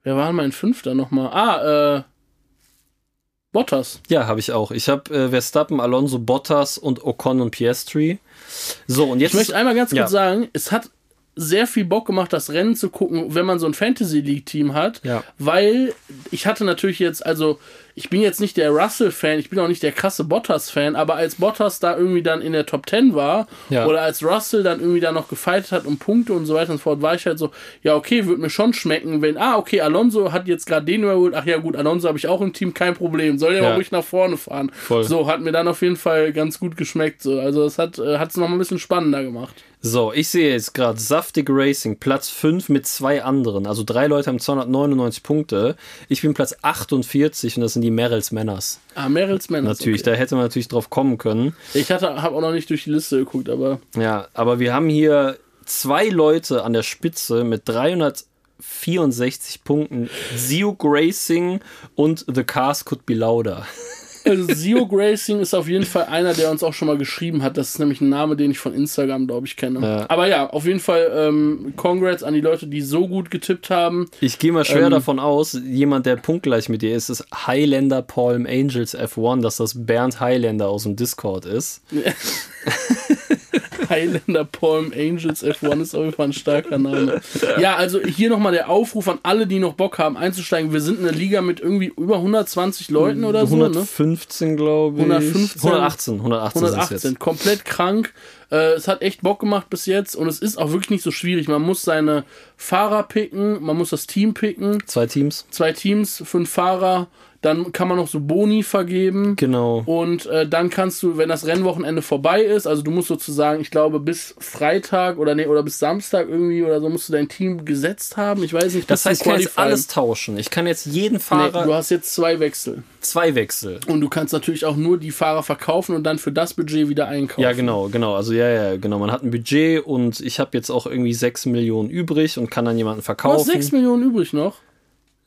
wer war mein Fünfter nochmal? Ah, äh, Bottas. Ja, habe ich auch. Ich habe äh, Verstappen, Alonso, Bottas und Ocon und Piastri. So, und jetzt. Ich möchte einmal ganz kurz Ja. sagen, es hat sehr viel Bock gemacht, das Rennen zu gucken, wenn man so ein Fantasy League Team hat, Ja. weil ich hatte natürlich jetzt, also ich bin jetzt nicht der Russell-Fan, ich bin auch nicht der krasse Bottas-Fan, aber als Bottas da irgendwie dann in der Top 10 war Ja. oder als Russell dann irgendwie da noch gefeitet hat um Punkte und so weiter und so fort, war ich halt so, ja okay, würde mir schon schmecken, wenn, ah okay, Alonso hat jetzt gerade den überholt, ach ja gut, Alonso habe ich auch im Team, kein Problem, soll der Ja. mal ruhig nach vorne fahren. Voll. So, hat mir dann auf jeden Fall ganz gut geschmeckt, so. also es hat es noch mal ein bisschen spannender gemacht. So, ich sehe jetzt gerade Saftig Racing, Platz 5 mit zwei anderen. Also drei Leute haben 299 Punkte. Ich bin Platz 48 und das sind die Merrills Männers. Ah, Merrills Männer. Natürlich, Okay. da hätte man natürlich drauf kommen können. Ich hatte, habe auch noch nicht durch die Liste geguckt, aber Ja, aber wir haben hier zwei Leute an der Spitze mit 364 Punkten. Ziuk Racing und The Cars Could Be Louder. Also Zio Racing ist auf jeden Fall einer, der uns auch schon mal geschrieben hat. Das ist nämlich ein Name, den ich von Instagram, glaube ich, kenne. Ja. Aber ja, auf jeden Fall ähm, Congrats an die Leute, die so gut getippt haben. Ich gehe mal schwer Ähm, davon aus, jemand, der punktgleich mit dir ist, ist Highlander Palm Angels F1, dass das Bernd Highlander aus dem Discord ist. Highlander Palm Angels F1 ist auf jeden Fall ein starker Name. Ja, also hier nochmal der Aufruf an alle, die noch Bock haben einzusteigen. Wir sind eine Liga mit irgendwie über 120 Leuten oder so, ne? 115, glaube ich. 115. 118, 118, sind's 118, jetzt. komplett krank. Äh, es hat echt Bock gemacht bis jetzt und es ist auch wirklich nicht so schwierig. Man muss seine Fahrer picken, man muss das Team picken, Zwei Teams. zwei Teams, fünf Fahrer, dann kann man noch so Boni vergeben. Genau. Und äh, dann kannst du, wenn das Rennwochenende vorbei ist, also du musst sozusagen, ich glaube, bis Freitag oder nee, oder bis Samstag irgendwie oder so musst du dein Team gesetzt haben. Ich weiß nicht, Das heißt, ich kann jetzt alles tauschen. Ich kann jetzt jeden Nee, Fahrer du hast jetzt zwei Wechsel. zwei Wechsel. Und du kannst natürlich auch nur die Fahrer verkaufen und dann für das Budget wieder einkaufen. Ja, genau, genau. Also ja, ja, genau. Man hat ein Budget und ich habe jetzt auch irgendwie 6 Millionen übrig und kann dann jemanden Du hast verkaufen. 6 Millionen übrig noch.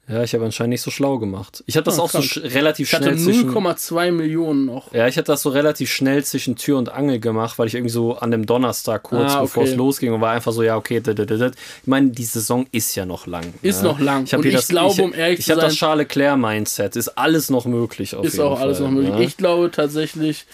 Ja, ich habe anscheinend nicht so schlau gemacht. Ich habe das Ah, auch so krank. sch relativ Ich hatte schnell zwischen 0,2 Millionen noch. Ja, ich hatte das so relativ schnell zwischen Tür und Angel gemacht, weil ich irgendwie so an dem Donnerstag kurz Ah, bevor es okay. losging und war einfach so, ja, okay, dit, dit, dit, ich meine, die Saison ist ja noch lang. Ist ne? noch lang. Ich Und ich das, glaube, ich, um ehrlich ich zu habe das sein- Charles Leclerc Mindset, ist alles noch möglich auf Ist auch alles Fall, noch möglich. Ne? Ich glaube tatsächlich,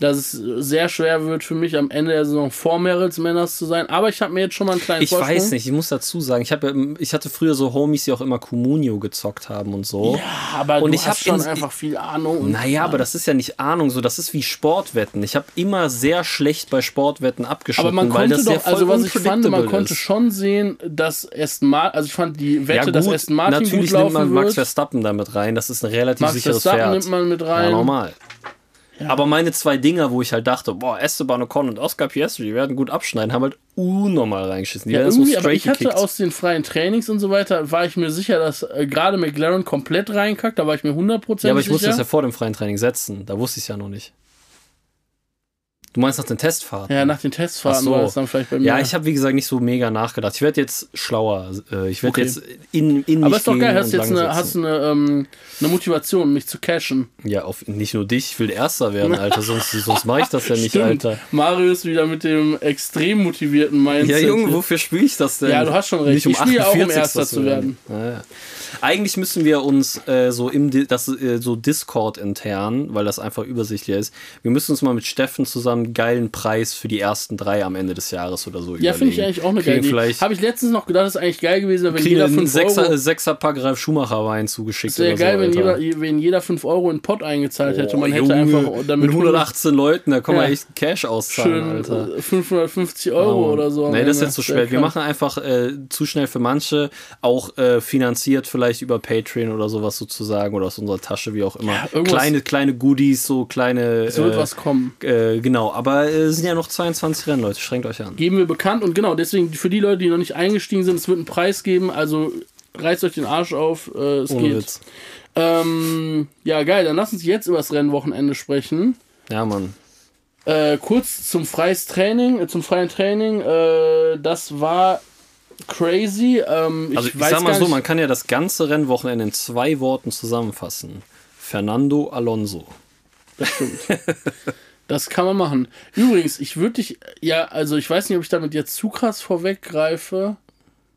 dass es sehr schwer wird für mich am Ende der Saison vor Merrills Männers zu sein. Aber ich habe mir jetzt schon mal einen kleinen Ich Vorsprung. weiß nicht, ich muss dazu sagen, ich, hab, ja- ich hatte früher so Homies, die auch immer Comunio gezockt haben und so. Ja, aber Und du ich hast hab schon in- einfach viel Ahnung. Naja, aber das ist ja nicht Ahnung, so das ist wie Sportwetten. Ich habe immer sehr schlecht bei Sportwetten abgeschnitten, aber man weil konnte das doch, ja voll also was ich fand, man unpredictable konnte ist. schon sehen, dass Aston Martin, also ich fand die Wette, ja, dass gut, Aston Martin natürlich gut nimmt man laufen Max. Verstappen damit rein. Das ist ein relativ Max sicheres Verstappen Pferd. nimmt man mit rein. Ja, normal. Aber meine zwei Dinger, wo ich halt dachte, boah, Esteban Ocon und Oscar Piastri, die werden gut abschneiden, haben halt unnormal reingeschissen. Die Ja, werden so irgendwie, aber straight ich hatte gekickt. aus den freien Trainings und so weiter, war ich mir sicher, dass äh, gerade McLaren komplett reinkackt, da war ich mir 100% ja, aber ich sicher. musste das ja vor dem freien Training setzen. Da wusste ich es ja noch nicht. Du meinst nach den Testfahrten? Ja, nach den Testfahrten so. war es dann vielleicht bei mir. Ja, ich habe wie gesagt nicht so mega nachgedacht. Ich werde jetzt schlauer. Äh, Ich werde Okay. jetzt in, in Aber mich ist doch geil, hast und jetzt eine, hast eine, ähm, eine Motivation, mich zu cashen. Ja, auf, nicht nur dich, ich will Erster werden, Alter. sonst sonst mache ich das ja nicht, Stimmt. Alter. Mario ist wieder mit dem extrem motivierten Mindset. Ja, Junge, wofür spiele ich das denn? Ja, du hast schon recht. Nicht um Ich spiele auch, um 48. Erster zu werden. Ja, ja. Eigentlich müssen wir uns äh, so im das äh, so Discord intern, weil das einfach übersichtlicher ist. Wir müssen uns mal mit Steffen zusammen einen geilen Preis für die ersten drei am Ende des Jahres oder so Ja, finde ich eigentlich auch eine geile Idee. Habe ich letztens noch gedacht, das ist eigentlich geil gewesen, wenn jeder einen 5 Sechser, Euro... Sechser Pack Ralf Schumacher Wein zugeschickt Es wäre geil, so, wenn jeder, wenn jeder 5 Euro in den Pot eingezahlt hätte. Man hätte Junge, einfach damit mit 118 Leuten, da kann man Ja. echt Cash auszahlen, schön Alter. äh, 550 Euro Oh. oder so. Nee, das ist jetzt zu Wär spät. Wir machen einfach äh, zu schnell für manche, auch äh, finanziert vielleicht über Patreon oder sowas sozusagen oder aus unserer Tasche, wie auch immer. Ja, kleine, kleine Goodies, so kleine. Es wird äh, was kommen. äh, genau, aber äh, es sind ja noch 22 Rennen, Leute. Strengt euch an. Geben wir bekannt und genau, deswegen für die Leute, die noch nicht eingestiegen sind, es wird einen Preis geben, also reißt euch den Arsch auf, äh, es Ohne geht. Witz. Ähm, ja, geil, dann lass uns jetzt über das Rennwochenende sprechen. Ja, Mann. Äh, kurz zum freies Training, äh, zum freien Training, äh, das war crazy. Ähm, Also ich, sag mal so, man kann ja das ganze Rennwochenende in zwei Worten zusammenfassen. Fernando Alonso. Das kann man machen. Übrigens, ich würde dich, ja, also ich weiß nicht, ob ich damit jetzt zu krass vorweggreife.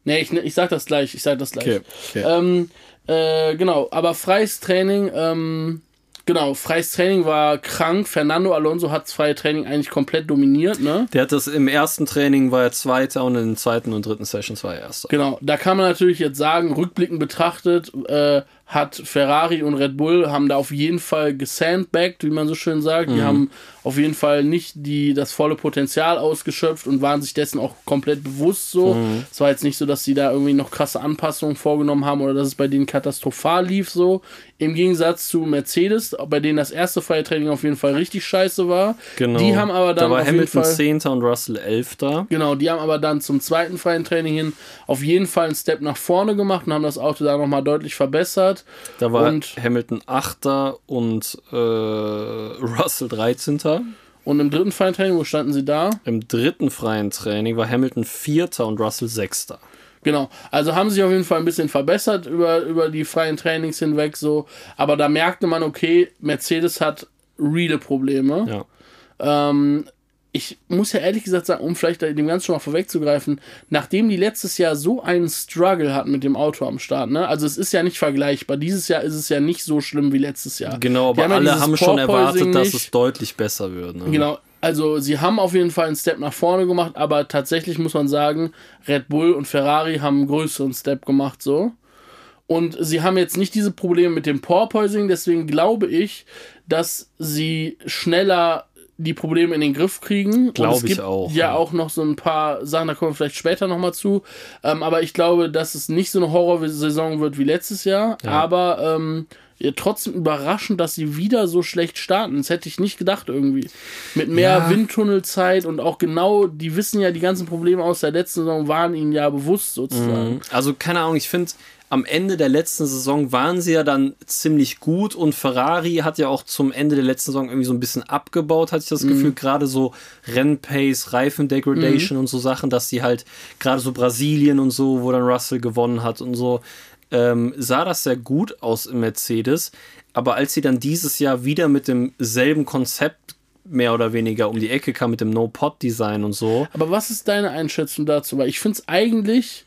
Nee, ich, ich sag das gleich, ich sag das gleich. Okay, okay. Ähm, äh, genau, aber freies Training, ähm, genau, freies Training war krank. Fernando Alonso hat das freie Training eigentlich komplett dominiert, ne? Der hat das im ersten Training war er Zweiter und in den zweiten und dritten Sessions war er Erster. Genau, da kann man natürlich jetzt sagen, rückblickend betrachtet, äh, hat Ferrari und Red Bull haben da auf jeden Fall gesandbagged, wie man so schön sagt. Die haben auf jeden Fall nicht die, das volle Potenzial ausgeschöpft und waren sich dessen auch komplett bewusst so. Es war jetzt nicht so, dass sie da irgendwie noch krasse Anpassungen vorgenommen haben oder dass es bei denen katastrophal lief so. Im Gegensatz zu Mercedes, bei denen das erste freie Training auf jeden Fall richtig scheiße war. Genau. Die haben aber dann da war auf jeden Hamilton Fall 10. und Russell 11. Genau, die haben aber dann zum zweiten freien Training hin auf jeden Fall einen Step nach vorne gemacht und haben das Auto da nochmal deutlich verbessert. Da war Und- Hamilton 8. und äh, Russell 13. Und im dritten freien Training, wo standen sie da? Im dritten freien Training war Hamilton 4. und Russell 6. Genau, also haben sich auf jeden Fall ein bisschen verbessert über, über die freien Trainings hinweg so. Aber da merkte man, okay, Mercedes hat reale Probleme. Ja. Ähm, ich muss ja ehrlich gesagt sagen, um vielleicht dem Ganzen schon mal vorwegzugreifen, nachdem die letztes Jahr so einen Struggle hatten mit dem Auto am Start, ne? Also es ist ja nicht vergleichbar. Dieses Jahr ist es ja nicht so schlimm wie letztes Jahr. Genau, aber ja alle dieses haben schon erwartet, dass es deutlich besser wird. Ne? Genau, also sie haben auf jeden Fall einen Step nach vorne gemacht, aber tatsächlich muss man sagen, Red Bull und Ferrari haben einen größeren Step gemacht so. Und sie haben jetzt nicht diese Probleme mit dem Porpoising, deswegen glaube ich, dass sie schneller die Probleme in den Griff kriegen. Und Glaub es ich gibt auch, Ja, ja. auch noch so ein paar Sachen, da kommen wir vielleicht später nochmal zu. Ähm, aber ich glaube, dass es nicht so eine Horrorsaison wird wie letztes Jahr. Aber ähm, ja, trotzdem überraschend, dass sie wieder so schlecht starten. Das hätte ich nicht gedacht irgendwie. Mit mehr Ja. Windtunnelzeit und auch genau, die wissen ja, die ganzen Probleme aus der letzten Saison waren ihnen ja bewusst sozusagen. Also keine Ahnung, ich finde, am Ende der letzten Saison waren sie ja dann ziemlich gut und Ferrari hat ja auch zum Ende der letzten Saison irgendwie so ein bisschen abgebaut, hatte ich das Gefühl, gerade so Rennpace, Reifendegradation und so Sachen, dass sie halt gerade so Brasilien und so, wo dann Russell gewonnen hat und so, ähm, sah das sehr gut aus im Mercedes, aber als sie dann dieses Jahr wieder mit demselben Konzept mehr oder weniger um die Ecke kam mit dem No-Pod-Design und so, Aber was ist deine Einschätzung dazu? Weil ich finde es eigentlich,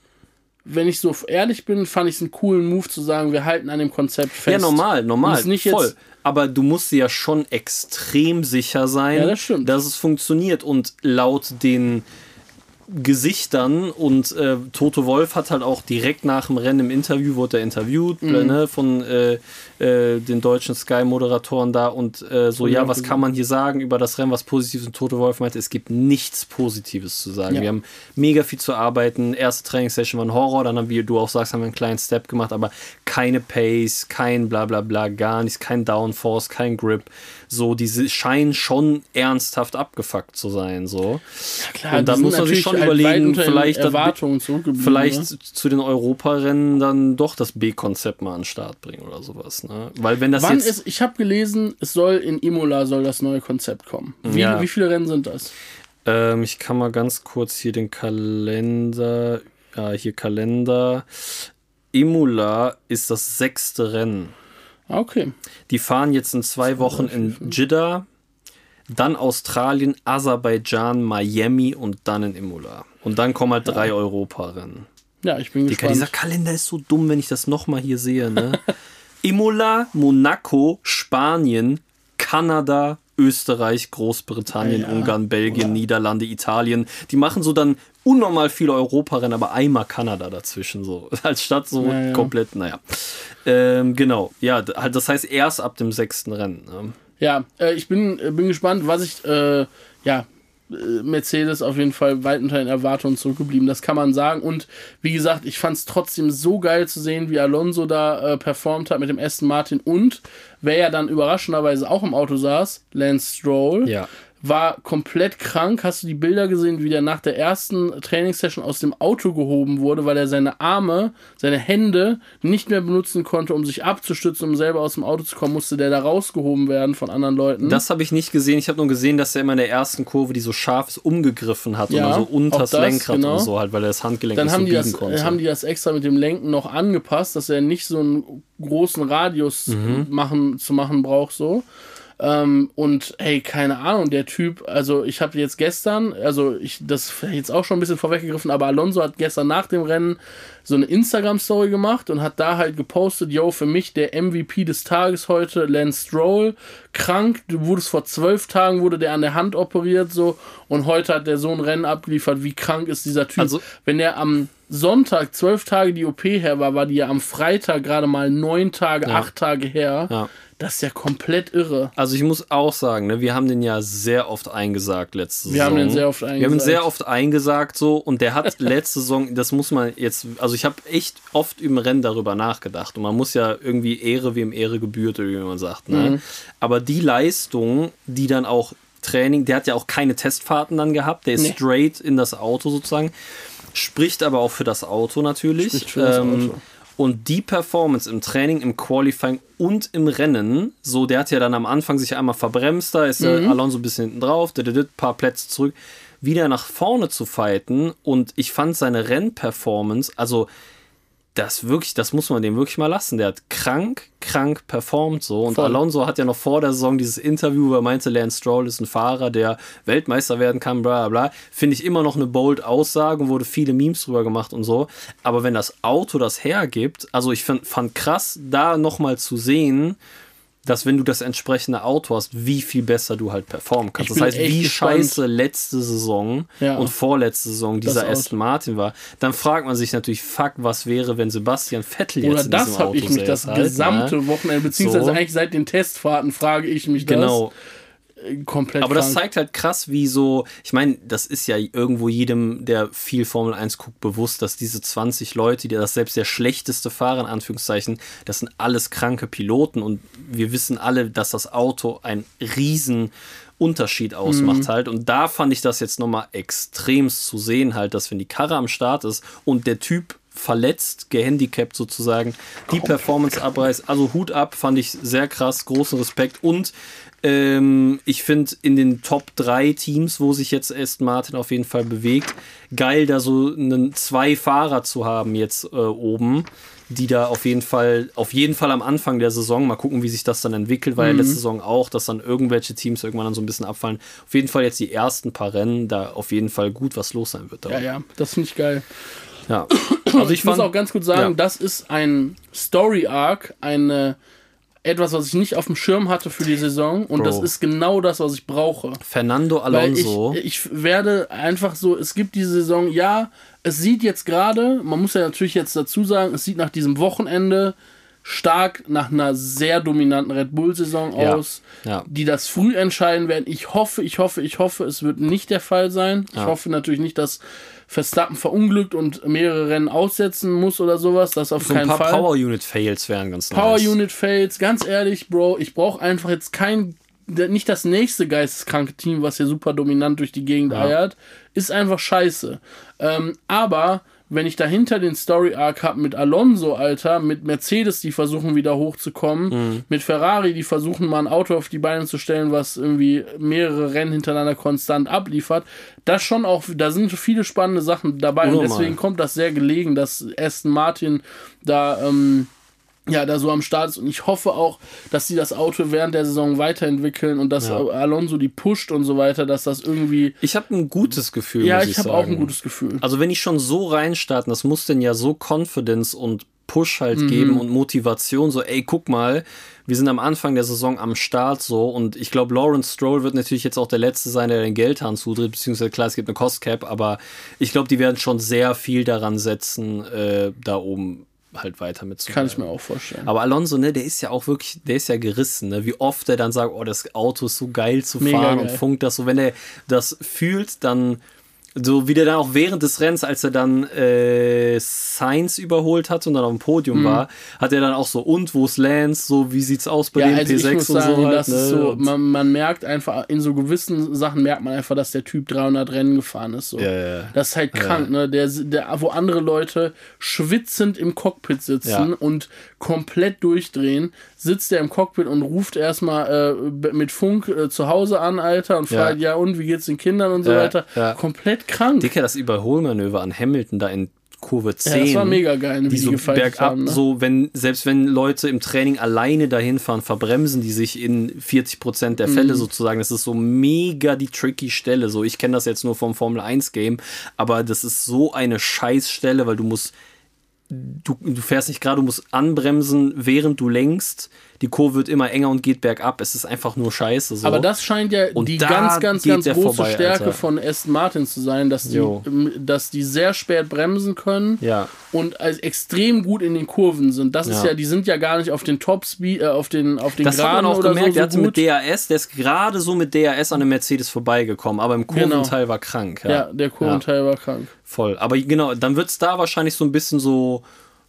wenn ich so ehrlich bin, fand ich es einen coolen Move zu sagen, wir halten an dem Konzept fest. Ja, normal, normal, es nicht voll. jetzt- Aber du musst dir ja schon extrem sicher sein, Ja, das dass es funktioniert. Und laut den Gesichtern und äh, Toto Wolf hat halt auch direkt nach dem Rennen im Interview, wurde er interviewt Mhm. ne, von äh, äh, den deutschen Sky-Moderatoren da und äh, so, ja, was kann man hier sagen über das Rennen, was Positives? Und Toto Wolf meinte, es gibt nichts Positives zu sagen. Ja. Wir haben mega viel zu arbeiten. Erste Trainingssession war ein Horror, dann haben wir, wie du auch sagst, haben wir einen kleinen Step gemacht, aber keine Pace, kein bla bla bla, gar nichts, kein Downforce, kein Grip. So, diese scheinen schon ernsthaft abgefuckt zu sein. So. Klar, und da muss man sich schon überlegen, vielleicht, Erwartungen zurückgeblieben. vielleicht ne? zu den Europarennen dann doch das B-Konzept mal an den Start bringen oder sowas. Ne? Weil wenn das Wann jetzt ist, ich habe gelesen, es soll in Imola soll das neue Konzept kommen. Wie, Ja. wie viele Rennen sind das? Ähm, ich kann mal ganz kurz hier den Kalender. Ja, hier Kalender. Imola ist das sechste Rennen. Ah, Okay. Die fahren jetzt in zwei Wochen in Jeddah, dann Australien, Aserbaidschan, Miami und dann in Imola. Und dann kommen halt drei Europarennen. Ja, ich bin Digga, gespannt. dieser Kalender ist so dumm, wenn ich das nochmal hier sehe, ne? Imola, Monaco, Spanien, Kanada, Österreich, Großbritannien, Ja, Ungarn, Belgien, Niederlande, Italien. Die machen so dann unnormal viele Europarennen, aber einmal Kanada dazwischen, so. Als Stadt so Ja, ja. komplett, naja. Ähm, genau, ja, halt, das heißt erst ab dem sechsten Rennen. Ne? Ja, äh, ich bin, äh, bin gespannt, was ich, äh, ja, Mercedes auf jeden Fall weit unter den Erwartungen zurückgeblieben, das kann man sagen. Und wie gesagt, ich fand es trotzdem so geil zu sehen, wie Alonso da äh, performt hat mit dem Aston Martin und wer ja dann überraschenderweise auch im Auto saß, Lance Stroll, Ja. War komplett krank. Hast du die Bilder gesehen, wie der nach der ersten Trainingssession aus dem Auto gehoben wurde, weil er seine Arme, seine Hände nicht mehr benutzen konnte, um sich abzustützen, um selber aus dem Auto zu kommen, musste der da rausgehoben werden von anderen Leuten. Das habe ich nicht gesehen. Ich habe nur gesehen, dass er immer in der ersten Kurve, die so scharf ist, umgegriffen hat Ja, und so unters auch das, Lenkrad genau. und so halt, weil er das Handgelenk dann nicht haben, so die biegen das, konnte. haben die das extra mit dem Lenken noch angepasst, dass er nicht so einen großen Radius Mhm. machen, zu machen braucht, so. Ähm, und hey, keine Ahnung, der Typ, also ich habe jetzt gestern, also ich, das jetzt auch schon ein bisschen vorweggegriffen, aber Alonso hat gestern nach dem Rennen so eine Instagram-Story gemacht und hat da halt gepostet, yo, für mich der MVP des Tages heute, Lance Stroll, krank, du wurdest vor zwölf Tagen, wurde der an der Hand operiert, so, und heute hat der so ein Rennen abgeliefert, wie krank ist dieser Typ. Also- wenn der am Sonntag zwölf Tage die OP her war, war die ja am Freitag gerade mal neun Tage, acht Tage her. Ja. Das ist ja komplett irre. Also ich muss auch sagen, ne, wir haben den ja sehr oft eingesagt letzte Wir Saison. haben den sehr oft Wir haben ihn eingesagt. sehr oft eingesagt so und der hat letzte Saison, das muss man jetzt, also ich habe echt oft im Rennen darüber nachgedacht und man muss ja irgendwie Ehre wem Ehre gebührt, wie man sagt. Ne? Mhm. Aber die Leistung, die dann auch Training, der hat ja auch keine Testfahrten dann gehabt, der ist Nee. straight in das Auto sozusagen, spricht aber auch für das Auto natürlich. Spricht für das Ähm, Auto. Und die Performance im Training, im Qualifying und im Rennen, so der hat ja dann am Anfang sich einmal verbremst, da ist der Alonso ein bisschen hinten drauf, ein paar Plätze zurück, wieder nach vorne zu fighten. Und ich fand seine Rennperformance, also das wirklich, das muss man dem wirklich mal lassen. Der hat krank, krank performt so. Und Voll. Alonso hat ja noch vor der Saison dieses Interview, wo er meinte, Lance Stroll ist ein Fahrer, der Weltmeister werden kann, bla bla bla. Finde ich immer noch eine bold Aussage und wurde viele Memes drüber gemacht und so. Aber wenn das Auto das hergibt, also ich fand, fand krass, da nochmal zu sehen, dass wenn du das entsprechende Auto hast, wie viel besser du halt performen kannst. Ich Das heißt, wie gespannt. scheiße letzte Saison Ja. und vorletzte Saison dieser. Aston Martin war, dann fragt man sich natürlich, fuck, was wäre, wenn Sebastian Vettel jetzt Oder in das habe ich mich das halt, gesamte ne? Wochenende, beziehungsweise So. eigentlich seit den Testfahrten frage ich mich Genau. das. Äh, Komplett Aber das krank. zeigt halt krass, wie so, ich meine, das ist ja irgendwo jedem, der viel Formel 1 guckt, bewusst, dass diese 20 Leute, die das selbst der schlechteste Fahrer in Anführungszeichen, das sind alles kranke Piloten und wir wissen alle, dass das Auto einen riesen Unterschied ausmacht Mhm. halt und da fand ich das jetzt nochmal extremst zu sehen halt, dass wenn die Karre am Start ist und der Typ verletzt, gehandicapt sozusagen, die Performance abreißt. Also Hut ab, fand ich sehr krass, großen Respekt und ähm, ich finde in den Top 3 Teams, wo sich jetzt Aston Martin auf jeden Fall bewegt, geil, da so einen, zwei Fahrer zu haben jetzt äh, oben, die da auf jeden Fall, auf jeden Fall am Anfang der Saison, mal gucken, wie sich das dann entwickelt, weil ja letzte Saison auch, dass dann irgendwelche Teams irgendwann dann so ein bisschen abfallen. Auf jeden Fall jetzt die ersten paar Rennen, da auf jeden Fall gut was los sein wird. Da. Ja, ja, das finde ich geil. Ja. Also ich, Ich muss fand, auch ganz kurz sagen, ja. das ist ein Story-Arc, eine etwas, was ich nicht auf dem Schirm hatte für die Saison und Bro. das ist genau das, was ich brauche. Fernando Alonso. ich, ich werde einfach so, es gibt diese Saison, ja, es sieht jetzt gerade, man muss ja natürlich jetzt dazu sagen, es sieht nach diesem Wochenende stark nach einer sehr dominanten Red Bull-Saison Ja, aus, ja. die das früh entscheiden werden. Ich hoffe, ich hoffe, ich hoffe, es wird nicht der Fall sein. Ich hoffe natürlich nicht, dass Verstappen verunglückt und mehrere Rennen aussetzen muss oder sowas. Das auf so ein keinen paar Fall. Power Unit Fails wären ganz Power nice. Unit Fails, ganz ehrlich, Bro, ich brauche einfach jetzt kein nicht das nächste geisteskranke Team, was hier super dominant durch die Gegend ja. eiert, ist einfach scheiße. Ähm, aber wenn ich dahinter den Story Arc habe mit Alonso, Alter, mit Mercedes, die versuchen wieder hochzukommen, mhm. mit Ferrari, die versuchen mal ein Auto auf die Beine zu stellen, was irgendwie mehrere Rennen hintereinander konstant abliefert, das schon auch, da sind viele spannende Sachen dabei Unnormal. und deswegen kommt das sehr gelegen, dass Aston Martin da ähm, ja, da so am Start ist. Und ich hoffe auch, dass sie das Auto während der Saison weiterentwickeln und dass ja. Alonso die pusht und so weiter, dass das irgendwie. Ich habe ein gutes Gefühl. Ja, ich, ich habe auch ein gutes Gefühl. Also wenn ich schon so reinstarten, das muss denn ja so Confidence und Push halt mhm. geben und Motivation, so, ey, guck mal, wir sind am Anfang der Saison am Start so und ich glaube, Lawrence Stroll wird natürlich jetzt auch der Letzte sein, der den Geldhahn zudreht, beziehungsweise klar, es gibt eine Cost Cap, aber ich glaube, die werden schon sehr viel daran setzen, äh, da oben halt weiter mit Kann ich mir auch vorstellen. Aber Alonso, ne, der ist ja auch wirklich, der ist ja gerissen, ne? Wie oft er dann sagt, oh, das Auto ist so geil zu Mega fahren geil. und funkt das so. Wenn er das fühlt, dann so wie der dann auch während des Rennens, als er dann äh, Sainz überholt hat und dann auf dem Podium mhm. war, hat er dann auch so, und wo ist Lance, so wie sieht's aus bei ja, dem also P6 und sagen, so. Halt, ne? so man, man, merkt einfach, in so gewissen Sachen merkt man einfach, dass der Typ 300 Rennen gefahren ist. So. Ja, ja. Das ist halt krank, ne? Der, der, wo andere Leute schwitzend im Cockpit sitzen und komplett durchdrehen, sitzt er im Cockpit und ruft erstmal äh, mit Funk äh, zu Hause an, Alter, und fragt, ja. ja, und wie geht's den Kindern und so weiter. Komplett krank. Dicker, das Überholmanöver an Hamilton da in Kurve 10. Ja, das war mega geil, wie die so bergab, haben, ne? so wenn, selbst wenn Leute im Training alleine dahin fahren, verbremsen die sich in 40 Prozent der Fälle mhm. sozusagen. Das ist so mega die tricky Stelle. So, ich kenne das jetzt nur vom Formel 1 Game, aber das ist so eine Scheißstelle, weil du musst du, du fährst nicht gerade, du musst anbremsen, während du lenkst. Die Kurve wird immer enger und geht bergab. Es ist einfach nur scheiße. So. Aber das scheint ja und die ganz, ganz, ganz große vorbei, Stärke Alter. von Aston Martin zu sein, dass die, dass die sehr spät bremsen können ja. und als extrem gut in den Kurven sind. Das ja. ist ja, die sind ja gar nicht auf den Top Speed, äh, auf den, auf den das Geraden hat man auch gemerkt, so, der hatte mit DRS, der ist gerade so mit DRS an dem Mercedes vorbeigekommen, aber im genau. Kurventeil genau. war krank. Ja, ja der Kurventeil war krank. Voll. Aber genau, dann wird es da wahrscheinlich so ein bisschen so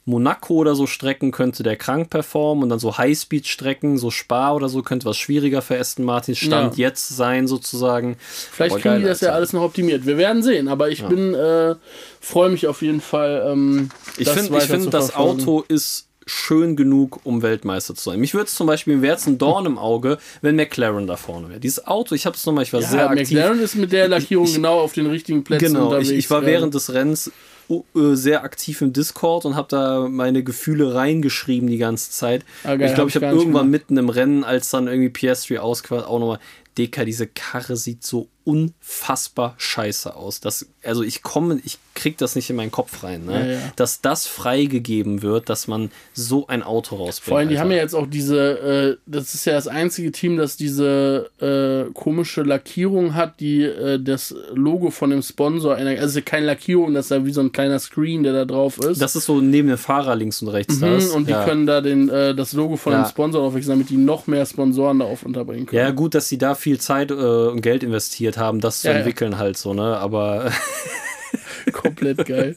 Monaco oder so Strecken könnte der krank performen und dann so Highspeed-Strecken, so Spa oder so könnte was schwieriger für Aston Martin Stand ja. jetzt sein sozusagen. Vielleicht aber kriegen die das ja alles noch optimiert. Wir werden sehen, aber ich ja. bin äh, freue mich auf jeden Fall. Ähm, ich finde, find, das Auto ist schön genug, um Weltmeister zu sein. Mich würde es zum Beispiel, mir wäre es ein Dorn im Auge, wenn McLaren da vorne wäre. Dieses Auto, ich habe es nochmal, ich war ja, sehr aktiv. McLaren ist mit der Lackierung ich, genau auf den richtigen Plätzen genau, unterwegs. Ich, ich war während des Rennens sehr aktiv im Discord und habe da meine Gefühle reingeschrieben die ganze Zeit. Okay, ah, ich glaube, ich habe hab irgendwann mitten im Rennen, als dann irgendwie PS3 ausquart, auch nochmal, Deka, diese Karre sieht so unfassbar scheiße aus. Das, also ich komme, ich krieg das nicht in meinen Kopf rein, ne? Ja, ja. dass das freigegeben wird, dass man so ein Auto rausbringt. Vor allem, die haben ja jetzt auch diese, äh, das ist ja das einzige Team, das diese äh, komische Lackierung hat, die äh, das Logo von dem Sponsor, also keine Lackierung, das ist ja wie so ein kleiner Screen, der da drauf ist. Das ist so neben dem Fahrer links und rechts. Mhm, das. Und die ja. können da den, äh, das Logo von dem Sponsor aufwechseln, damit die noch mehr Sponsoren darauf unterbringen können. Ja, gut, dass sie da viel Zeit äh, und Geld investiert haben, das zu entwickeln halt so, ne? Aber Komplett geil.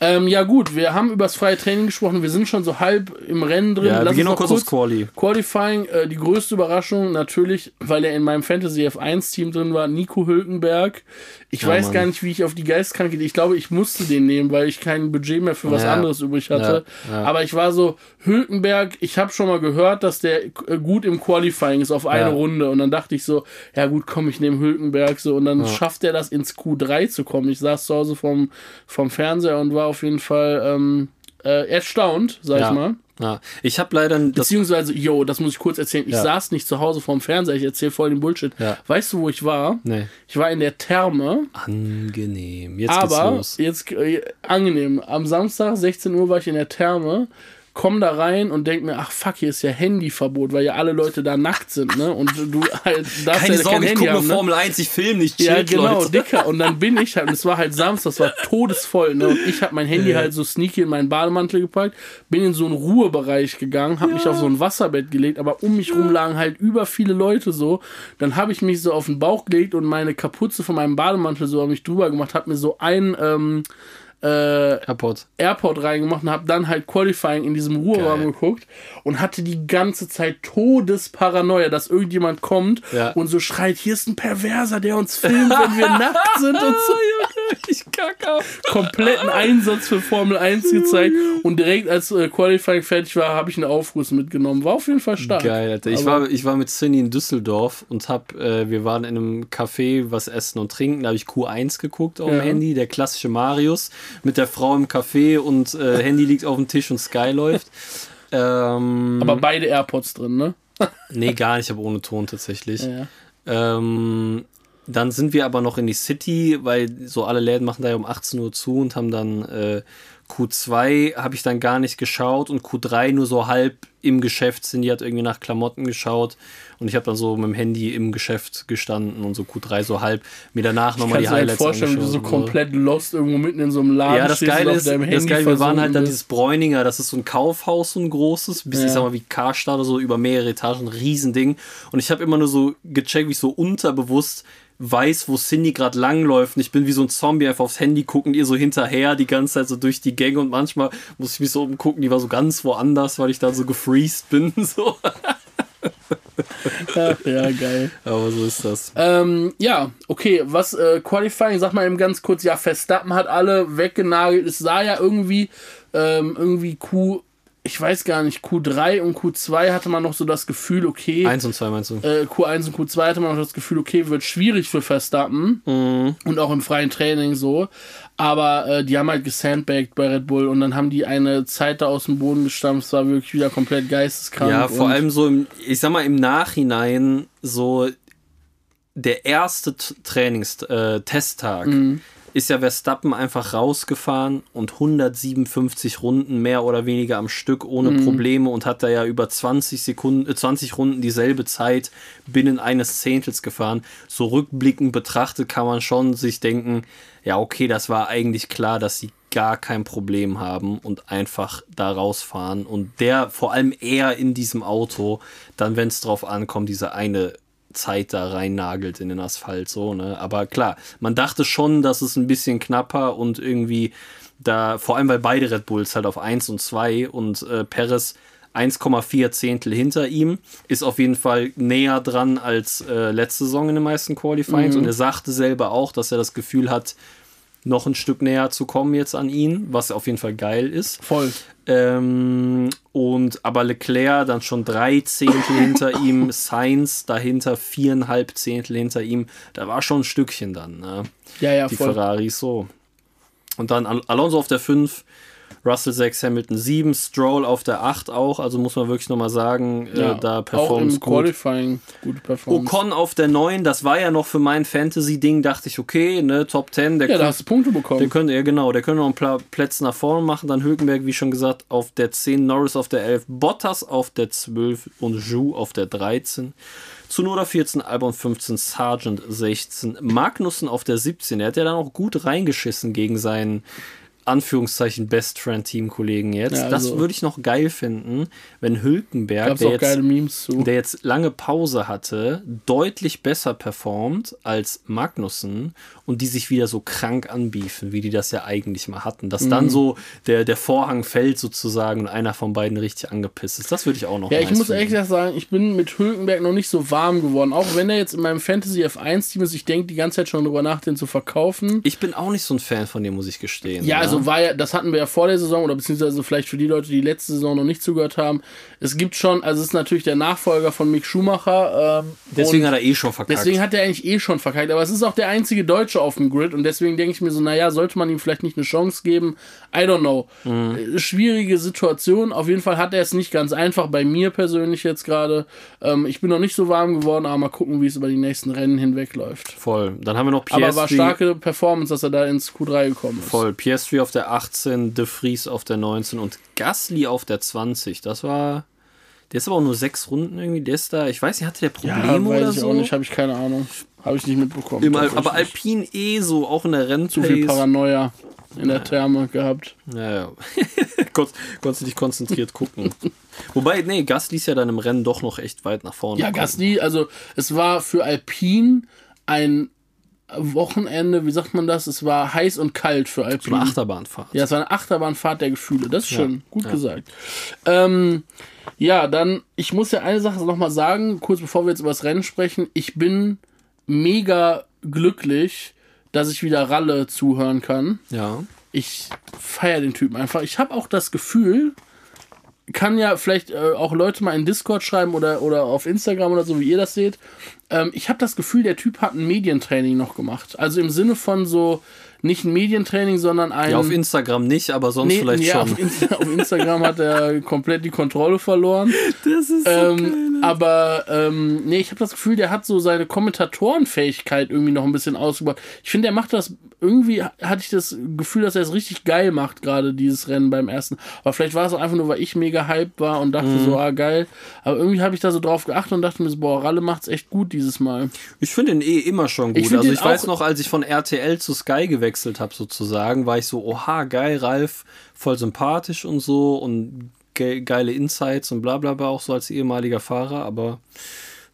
ähm, ja, gut, wir haben über das freie Training gesprochen. Wir sind schon so halb im Rennen drin. Ja, Lass wir gehen noch kurz aufs Quali. Qualifying, äh, die größte Überraschung natürlich, weil er in meinem Fantasy F1-Team drin war, Nico Hülkenberg. Ich ja, weiß Mann. gar nicht, wie ich auf die Geistkranke. Ich glaube, ich musste den nehmen, weil ich kein Budget mehr für was ja. anderes übrig hatte. Ja. Aber ich war so, Hülkenberg, ich habe schon mal gehört, dass der äh, gut im Qualifying ist auf eine Runde. Und dann dachte ich so, ja gut, komm, ich nehme Hülkenberg so. Und dann schafft er das ins Q3 zu kommen. Ich saß zu Hause vom, vom Fernseher und war auf jeden Fall ähm, äh, erstaunt, sag ich mal. Ja, ich habe leider. Beziehungsweise, yo, das muss ich kurz erzählen. Ich ja. saß nicht zu Hause vorm Fernseher, ich erzähle voll den Bullshit. Ja. Weißt du, wo ich war? Nee. Ich war in der Therme. Angenehm. Jetzt aber, geht's los. jetzt, äh, angenehm. Am Samstag, 16 Uhr, war ich in der Therme komm da rein und denk mir, ach fuck, hier ist ja Handyverbot, weil ja alle Leute da nackt sind, ne? Und du halt darfst Keine ja Sorge, kein ich Handy gucke haben, ne? Formel 1, ich film nicht, Ja, genau, Leute. dicker. Und dann bin ich halt, und es war halt Samstag, es war todesvoll, ne? Und ich habe mein Handy halt so sneaky in meinen Bademantel gepackt, bin in so einen Ruhebereich gegangen, habe ja. mich auf so ein Wasserbett gelegt, aber um mich rum lagen halt über viele Leute so. Dann habe ich mich so auf den Bauch gelegt und meine Kapuze von meinem Bademantel so auf mich drüber gemacht, habe mir so ein, ähm, äh, Airport. Airport reingemacht und habe dann halt Qualifying in diesem Ruheraum geguckt und hatte die ganze Zeit Todesparanoia, dass irgendjemand kommt Ja. und so schreit, hier ist ein Perverser, der uns filmt, wenn wir nackt sind und so. Ich kacke. Kompletten Einsatz für Formel 1 gezeigt und direkt als äh, Qualifying fertig war, habe ich einen Aufguss mitgenommen. War auf jeden Fall stark. Geil, Alter. Ich Aber- war, ich war mit Cindy in Düsseldorf und hab, äh, wir waren in einem Café, was essen und trinken. Da habe ich Q1 geguckt auf dem Ja. Handy, der klassische Marius mit der Frau im Café und äh, Handy liegt auf dem Tisch und Sky läuft. Ähm, Aber beide AirPods drin, ne? nee, gar nicht, aber ohne Ton tatsächlich. Ja. Ähm, dann sind wir aber noch in die City, weil so alle Läden machen da ja um 18 Uhr zu und haben dann äh, Q2 habe ich dann gar nicht geschaut und Q3 nur so halb im Geschäft sind. Die hat irgendwie nach Klamotten geschaut und ich habe dann so mit dem Handy im Geschäft gestanden und so Q3 so halb mir danach nochmal die du dir halt Highlights vorstellen, wie du so angeschaut komplett lost irgendwo mitten in so einem Laden ja, das Geile ist, das Geile, wir waren halt dann dieses Bräuninger, das ist so ein Kaufhaus, so ein großes, bis ich Ja. sag mal wie Karstadt oder so, über mehrere Etagen, ein Riesending. Und ich habe immer nur so gecheckt, wie ich so unterbewusst weiß, wo Cindy gerade langläuft. Und ich bin wie so ein Zombie einfach aufs Handy gucken, ihr so hinterher die ganze Zeit so durch die Gänge und manchmal muss ich mich so umgucken, die war so ganz woanders, weil ich da so gefreezed bin. So. Ach, ja, geil. Aber so ist das. Ähm, ja, okay, was äh, Qualifying, sag mal eben ganz kurz, ja, Verstappen hat alle weggenagelt. Es sah ja irgendwie, ähm, irgendwie Q, ich weiß gar nicht, Q3 und Q2 hatte man noch so das Gefühl, okay, Eins und zwei meinst du? äh, Q1 und Q2 hatte man noch das Gefühl, okay, wird schwierig für Verstappen und auch im freien Training so. Aber äh, die haben halt gesandbagged bei Red Bull und dann haben die eine Zeit da aus dem Boden gestampft. Es war wirklich wieder komplett geisteskrank. Ja, vor allem so, im, ich sag mal, im Nachhinein so der erste T- Trainings, äh, Mhm. Ist ja Verstappen einfach rausgefahren und 157 Runden mehr oder weniger am Stück ohne Mhm. Probleme und hat da ja über 20 Sekunden, äh, 20 Runden dieselbe Zeit binnen eines Zehntels gefahren. So rückblickend betrachtet kann man schon sich denken, ja, okay, das war eigentlich klar, dass sie gar kein Problem haben und einfach da rausfahren und der vor allem eher in diesem Auto dann, wenn es drauf ankommt, diese eine Zeit da rein nagelt in den Asphalt so, ne? Aber klar, man dachte schon, dass es ein bisschen knapper und irgendwie da, vor allem weil beide Red Bulls halt auf 1 und 2 und äh, Perez 1,4 Zehntel hinter ihm, ist auf jeden Fall näher dran als äh, letzte Saison in den meisten Qualifyings und er sagte selber auch, dass er das Gefühl hat, noch ein Stück näher zu kommen jetzt an ihn, was auf jeden Fall geil ist. Voll. Ähm, und aber Leclerc dann schon drei Zehntel hinter ihm, Sainz dahinter viereinhalb Zehntel hinter ihm. Da war schon ein Stückchen dann, ne? Ja, ja, Die voll. Ferraris so. Und dann Al Alonso auf der 5, Russell 6, Hamilton 7, Stroll auf der 8 auch. Also muss man wirklich nochmal sagen, Ja, äh, da auch Performance im gut. Qualifying gute Performance. Ocon auf der 9, das war ja noch für mein Fantasy-Ding, dachte ich, okay, ne, Top 10, der ja, da hast du Punkte der bekommen. könnte, ja genau, der könnte noch ein paar Plätze nach vorne machen. Dann Hülkenberg, wie schon gesagt, auf der 10, Norris auf der 11, Bottas auf der 12 und Jou auf der 13. Zunoda 14, Albon 15, Sargent 16, Magnussen auf der 17. Er hat ja dann auch gut reingeschissen gegen seinen Anführungszeichen Best Friend Team Kollegen jetzt. Ja, das also- würde ich noch geil finden, wenn Hülkenberg, der jetzt der jetzt lange Pause hatte, deutlich besser performt als Magnussen und die sich wieder so krank anbiefen, wie die das ja eigentlich mal hatten. Dass Mhm. dann so der, der Vorhang fällt sozusagen und einer von beiden richtig angepisst ist. Das würde ich auch noch Ja, ich nice muss finden. ehrlich gesagt sagen, ich bin mit Hülkenberg noch nicht so warm geworden. Auch wenn er jetzt in meinem Fantasy F1-Team ist, ich denke die ganze Zeit schon drüber nach, den zu verkaufen. Ich bin auch nicht so ein Fan von dem, muss ich gestehen. Ja, ne? also war ja, das hatten wir ja vor der Saison oder beziehungsweise vielleicht für die Leute, die letzte Saison noch nicht zugehört haben. Es gibt schon, also es ist natürlich der Nachfolger von Mick Schumacher. Ähm, Deswegen hat er eh schon verkackt. deswegen hat er eigentlich eh schon verkackt. Aber es ist auch der einzige Deutsche auf dem Grid und deswegen denke ich mir so, naja, sollte man ihm vielleicht nicht eine Chance geben? I don't know. Mhm. Äh, Schwierige Situation. Auf jeden Fall hat er es nicht ganz einfach bei mir persönlich jetzt gerade. Ähm, ich bin noch nicht so warm geworden, aber mal gucken, wie es über die nächsten Rennen hinweg läuft. Voll. Dann haben wir noch Aber war Piastri. starke Performance, dass er da ins Q3 gekommen ist. Voll. Piastri auf der 18, De Vries auf der 19 und Gasly auf der 20. Das war. Der ist aber auch nur sechs Runden irgendwie. Der ist da, ich weiß nicht, hatte der Ja, Probleme weiß oder ich so? auch nicht, habe ich keine Ahnung. Habe ich nicht mitbekommen. Im aber Alpine eh so, auch in der zu viel Rennpace. Paranoia in der Therme gehabt. Ja, ja. Konnt, konntest du dich konzentriert gucken. Wobei, nee, Gasly ist ja dann im Rennen doch noch echt weit nach vorne. Ja. Gasly, also es war für Alpine ein Wochenende, wie sagt man das? Es war heiß und kalt für Alpine. Eine Achterbahnfahrt. Ja, es war eine Achterbahnfahrt der Gefühle. Das ist schön. Gut ja. gesagt. Ähm, ja, dann, ich muss ja eine Sache nochmal sagen, kurz bevor wir jetzt über das Rennen sprechen. Ich bin mega glücklich, dass ich wieder Ralle zuhören kann. Ja. Ich feiere den Typen einfach. Ich habe auch das Gefühl, kann ja vielleicht äh, auch Leute mal in Discord schreiben oder, oder auf Instagram oder so, wie ihr das seht. Ähm, ich habe das Gefühl, der Typ hat ein Medientraining noch gemacht. Also im Sinne von so, nicht ein Medientraining, sondern ein. Ja, auf Instagram nicht, aber sonst nee, vielleicht ja, schon. Auf, Insta auf, Instagram hat er komplett die Kontrolle verloren. Das ist so ähm, geil. Aber ähm, nee, ich habe das Gefühl, der hat so seine Kommentatorenfähigkeit irgendwie noch ein bisschen ausgebaut. Ich finde, der macht das irgendwie hatte ich das Gefühl, dass er es richtig geil macht, gerade dieses Rennen beim ersten. Aber vielleicht war es auch einfach nur, weil ich mega hyped war und dachte mhm. so, ah, geil. Aber irgendwie habe ich da so drauf geachtet und dachte mir so, boah, Ralle macht's echt gut dieses Mal. Ich finde ihn eh immer schon gut. Ich also ich weiß noch, als ich von RTL zu Sky gewechselt habe, sozusagen, war ich so, oha, geil, Ralf, voll sympathisch und so und ge geile Insights und bla bla bla, auch so als ehemaliger Fahrer, aber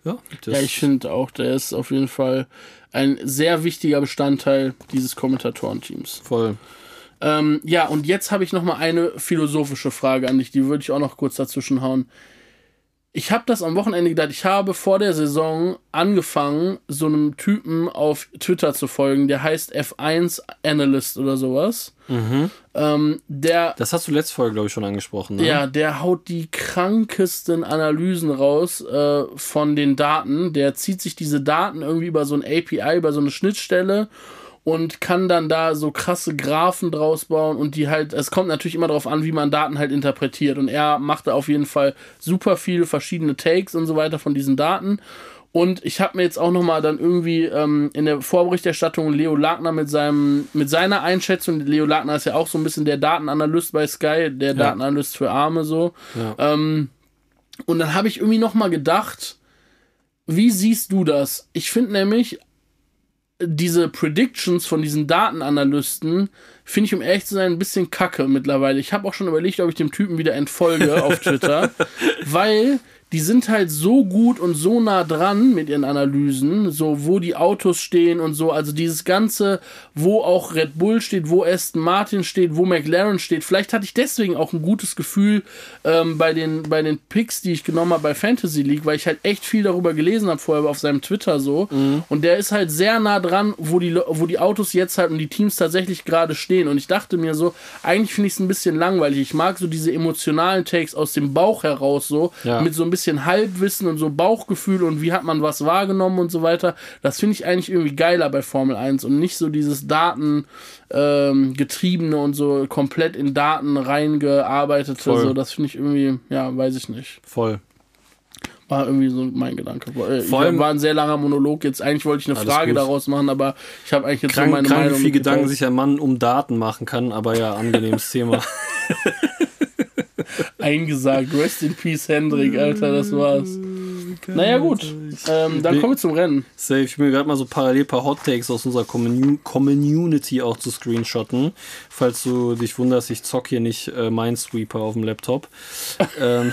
ja. ja, ich finde auch, der ist auf jeden Fall ein sehr wichtiger Bestandteil dieses Kommentatorenteams. Voll. Ähm, ja, und jetzt habe ich noch mal eine philosophische Frage an dich, die würde ich auch noch kurz dazwischen hauen ich habe das am Wochenende gedacht, ich habe vor der Saison angefangen, so einem Typen auf Twitter zu folgen, der heißt F1 Analyst oder sowas. Mhm. Ähm, der, das hast du letzte Folge, glaube ich, schon angesprochen. Ne? Ja, der haut die krankesten Analysen raus äh, von den Daten. Der zieht sich diese Daten irgendwie über so ein API, über so eine Schnittstelle und kann dann da so krasse Graphen draus bauen und die halt, es kommt natürlich immer darauf an, wie man Daten halt interpretiert und er machte auf jeden Fall super viele verschiedene Takes und so weiter von diesen Daten und ich habe mir jetzt auch nochmal dann irgendwie ähm, in der Vorberichterstattung Leo Lagner mit seinem, mit seiner Einschätzung, Leo Lagner ist ja auch so ein bisschen der Datenanalyst bei Sky, der ja. Datenanalyst für Arme so. Ja. Ähm, und dann habe ich irgendwie nochmal gedacht, wie siehst du das? Ich finde nämlich, diese Predictions von diesen Datenanalysten finde ich, um ehrlich zu sein, ein bisschen kacke mittlerweile. Ich habe auch schon überlegt, ob ich dem Typen wieder entfolge auf Twitter, weil die sind halt so gut und so nah dran mit ihren Analysen, so wo die Autos stehen und so, also dieses ganze, wo auch Red Bull steht, wo Aston Martin steht, wo McLaren steht. Vielleicht hatte ich deswegen auch ein gutes Gefühl ähm, bei den bei den Picks, die ich genommen habe bei Fantasy League, weil ich halt echt viel darüber gelesen habe vorher auf seinem Twitter so. Mhm. Und der ist halt sehr nah dran, wo die wo die Autos jetzt halt und die Teams tatsächlich gerade stehen. Und ich dachte mir so, eigentlich finde ich es ein bisschen langweilig. Ich mag so diese emotionalen Takes aus dem Bauch heraus so ja. mit so ein bisschen bisschen Halbwissen und so Bauchgefühl und wie hat man was wahrgenommen und so weiter. Das finde ich eigentlich irgendwie geiler bei Formel 1 und nicht so dieses Daten ähm, und so komplett in Daten reingearbeitete. Voll. So, das finde ich irgendwie, ja, weiß ich nicht. Voll. War irgendwie so mein Gedanke. Äh, Vor allem war ein sehr langer Monolog jetzt. Eigentlich wollte ich eine Frage gut. daraus machen, aber ich habe eigentlich jetzt krank, so meine krank, Meinung. wie viel Gedanken sich ein Mann um Daten machen kann, aber ja, angenehmes Thema. eingesagt. Rest in Peace, Hendrik, Alter, das war's. Naja, gut. Ähm, dann kommen wir zum Rennen. Safe. Ich will gerade mal so parallel ein paar Hot Takes aus unserer Community auch zu screenshotten. Falls du dich wunderst, ich zock hier nicht äh, Minesweeper auf dem Laptop. ähm.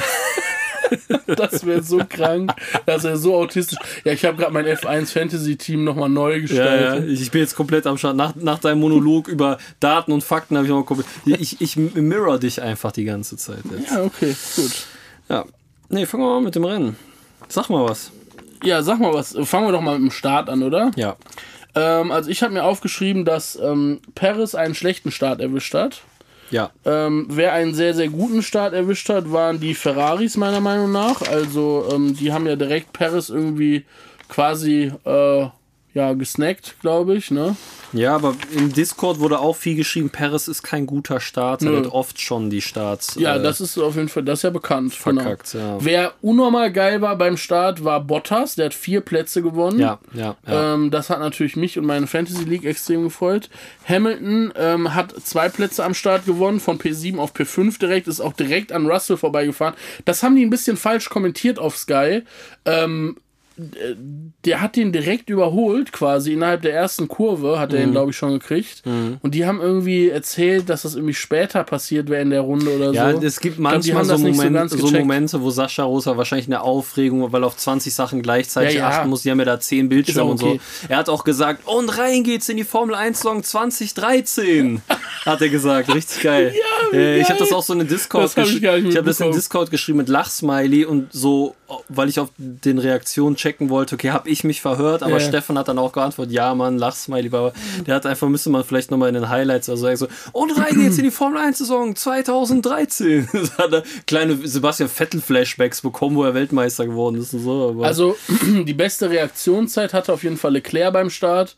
das wäre so krank. Das wäre so autistisch. Ja, ich habe gerade mein F1 Fantasy Team nochmal neu gestaltet. Ja, ja. Ich bin jetzt komplett am Start. Nach, nach deinem Monolog über Daten und Fakten habe ich nochmal komplett. Ich, ich mirror dich einfach die ganze Zeit jetzt. Ja, okay, gut. Ja. Nee, fangen wir mal mit dem Rennen. Sag mal was. Ja, sag mal was. Fangen wir doch mal mit dem Start an, oder? Ja. Ähm, also ich habe mir aufgeschrieben, dass ähm, Paris einen schlechten Start erwischt hat. Ja. Ähm, wer einen sehr, sehr guten Start erwischt hat, waren die Ferraris meiner Meinung nach. Also ähm, die haben ja direkt Paris irgendwie quasi äh, ja, gesnackt, glaube ich, ne? Ja, aber im Discord wurde auch viel geschrieben, Paris ist kein guter Start, er wird oft schon die Starts. Ja, äh, das ist auf jeden Fall, das ist ja bekannt. Genau. Verkackt, genau. ja. Wer unnormal geil war beim Start, war Bottas, der hat vier Plätze gewonnen. Ja, ja. ja. Ähm, das hat natürlich mich und meine Fantasy League extrem gefreut. Hamilton ähm, hat zwei Plätze am Start gewonnen, von P7 auf P5 direkt, ist auch direkt an Russell vorbeigefahren. Das haben die ein bisschen falsch kommentiert auf Sky. Ähm, der hat den direkt überholt, quasi innerhalb der ersten Kurve hat er Mhm. ihn, glaube ich, schon gekriegt. Und die haben irgendwie erzählt, dass das irgendwie später passiert wäre in der Runde oder Ja, so. es gibt glaub, manchmal haben so, Moment, so, gecheckt. Momente, wo Sascha Rosa wahrscheinlich eine Aufregung, weil er auf 20 Sachen gleichzeitig Ja, ja. achten muss. Die haben ja da 10 Bildschirme okay. und so. Er hat auch gesagt, und rein geht's in die Formel 1 Saison 2013, hat er gesagt. Richtig geil. wie Äh, ich geil. habe das auch so in den Discord ich geschrieben. nicht Ich habe das in. Discord geschrieben mit Lachsmiley und so, weil ich auf den Reaktionen checken wollte, okay, habe ich mich verhört, aber Ja. Stefan hat dann auch geantwortet, ja, Mann, Lachsmiley, aber der hat einfach, müsste man vielleicht nochmal in den Highlights oder so sagen, so, und rein geht's in die Formel 1 Saison 2013. Das hat er kleine Sebastian Vettel Flashbacks bekommen, wo er Weltmeister geworden ist und so. Aber Also die beste Reaktionszeit hatte auf jeden Fall Leclerc beim Start.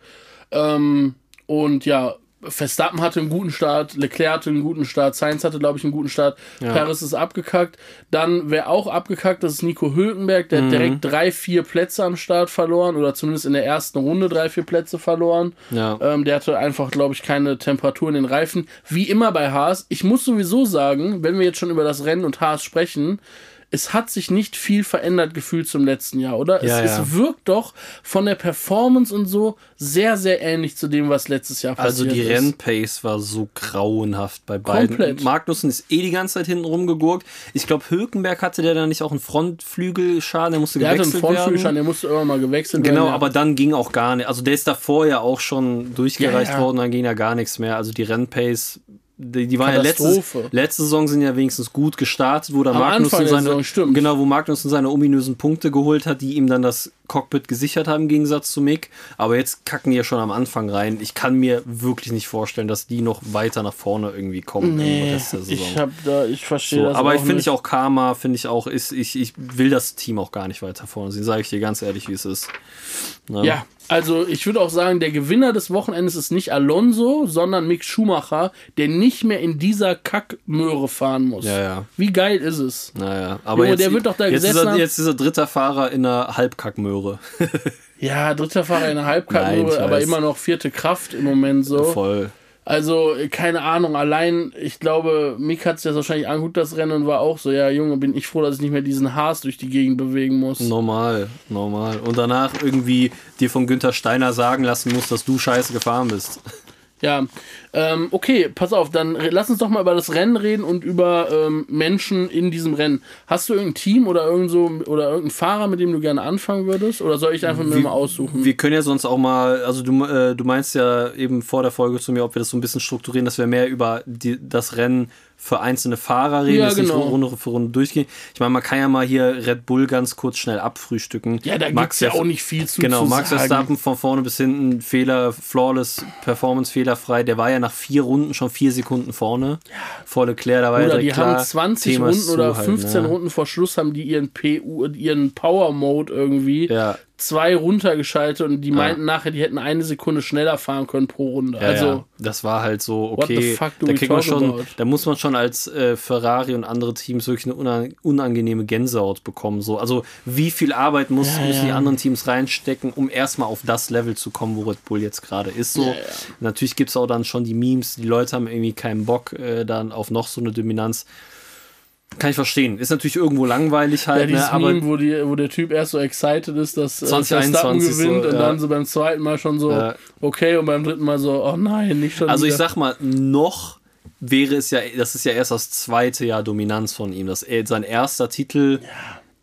Ähm, und ja, Verstappen hatte einen guten Start, Leclerc hatte einen guten Start, Sainz hatte, glaube ich, einen guten Start, Paris ist abgekackt. Dann, wer auch abgekackt, das ist Nico Hülkenberg, der hat direkt drei, vier Plätze am Start verloren oder zumindest in der ersten Runde drei, vier Plätze verloren. Ja. Ähm, der hatte einfach, glaube ich, keine Temperatur in den Reifen. Wie immer bei Haas. Ich muss sowieso sagen, wenn wir jetzt schon über das Rennen und Haas sprechen, es hat sich nicht viel verändert gefühlt zum letzten Jahr, oder? Ja, es, ja. es wirkt doch von der Performance und so sehr, sehr ähnlich zu dem, was letztes Jahr also passiert die ist. Rennpace war so grauenhaft bei beiden. Komplett. Magnussen ist eh die ganze Zeit hinten rumgegurkt. Ich glaube, Hülkenberg hatte der da nicht auch einen Frontflügelschaden, der musste Der hatte einen gewechselt. Frontflügelschein, der musste irgendwann mal gewechselt Genau, werden. ja. aber dann ging auch gar nicht. Also der ist davor ja auch schon durchgereicht ja. worden, dann ging ja gar nichts mehr. Also die Rennpace, die, die war ja letzte, letzte Saison sind ja wenigstens gut gestartet, wo der Am Magnussen seine, Saison, genau, wo Magnussen seine ominösen Punkte geholt hat, die ihm dann das Cockpit gesichert haben im Gegensatz zu Mick. Aber jetzt kacken die ja schon am Anfang rein. Ich kann mir wirklich nicht vorstellen, dass die noch weiter nach vorne irgendwie kommen Nee, ich hab da, ich verstehe So, das aber ich finde ich auch Karma, finde ich auch, ist, ich, ich will das Team auch gar nicht weiter vorne sehen, sage ich dir ganz ehrlich, wie es ist. Ne? Ja, also ich würde auch sagen, der Gewinner des Wochenendes ist nicht Alonso, sondern Mick Schumacher, der nicht mehr in dieser Kackmöhre fahren muss. Ja, ja. Wie geil ist es? Naja, aber Junge, jetzt, der wird doch da jetzt, ist gesessen er, haben. jetzt ist er dritter Fahrer in einer Halbkackmöhre. Ja, dritter Fahrer in der ich aber immer noch vierte Kraft im Moment so. Voll. Also, keine Ahnung, allein, ich glaube, Mick hat sich das wahrscheinlich angeguckt, das Rennen, und war auch so, ja, Junge, bin ich froh, dass ich nicht mehr diesen Haas durch die Gegend bewegen muss. Normal, normal. Und danach irgendwie dir von Günther Steiner sagen lassen musst, dass du scheiße gefahren bist. Ja, ähm, okay, pass auf, dann lass uns doch mal über das Rennen reden und über ähm, Menschen in diesem Rennen. Hast du irgendein Team oder irgend so oder irgendeinen Fahrer, mit dem du gerne anfangen würdest? Oder soll ich einfach mir mal aussuchen? Wir können ja sonst auch mal, also du, äh, du meinst ja eben vor der Folge zu mir, ob wir das so ein bisschen strukturieren, dass wir mehr über die, das Rennen für einzelne Fahrer reden, Ja, dass genau. nicht Runde für Runde durchgehen. Ich meine, man kann ja mal hier Red Bull ganz kurz schnell abfrühstücken. ja, da Max gibt's ja auch nicht viel zu, Genau, zu Max. Verstappen von vorne bis hinten, Fehler, flawless, Performance fehlerfrei. Der war ja nach vier Runden schon vier Sekunden vorne. Vor Leclerc, da war ja Oder direkt die klar, haben 20 Thema Runden oder zu halt, 15 ne? Runden vor Schluss haben die ihren PU, ihren Power Mode irgendwie Ja, zwei runtergeschaltet und die meinten nachher, die hätten eine Sekunde schneller fahren können pro Runde. ja, also, ja. das war halt so, okay, fuck da kriegt man schon, about? da muss man schon als äh, Ferrari und andere Teams wirklich eine unan- unangenehme Gänsehaut bekommen. So. Also wie viel Arbeit muss, Ja, müssen die ja. anderen Teams reinstecken, um erstmal auf das Level zu kommen, wo Red Bull jetzt gerade ist. So. Ja, ja. Natürlich gibt es auch dann schon die Memes, die Leute haben irgendwie keinen Bock äh, dann auf noch so eine Dominanz. Kann ich verstehen. Ist natürlich irgendwo langweilig ja, halt, dieses ne? aber Meme, wo, die, wo der Typ erst so excited ist, dass äh, 2021 Verstappen gewinnt so, und ja. dann so beim zweiten Mal schon so, Ja. okay, und beim dritten Mal so, oh nein, nicht schon Also ich wieder. sag mal, noch wäre es ja, das ist ja erst das zweite Jahr Dominanz von ihm. Das, er- sein erster Titel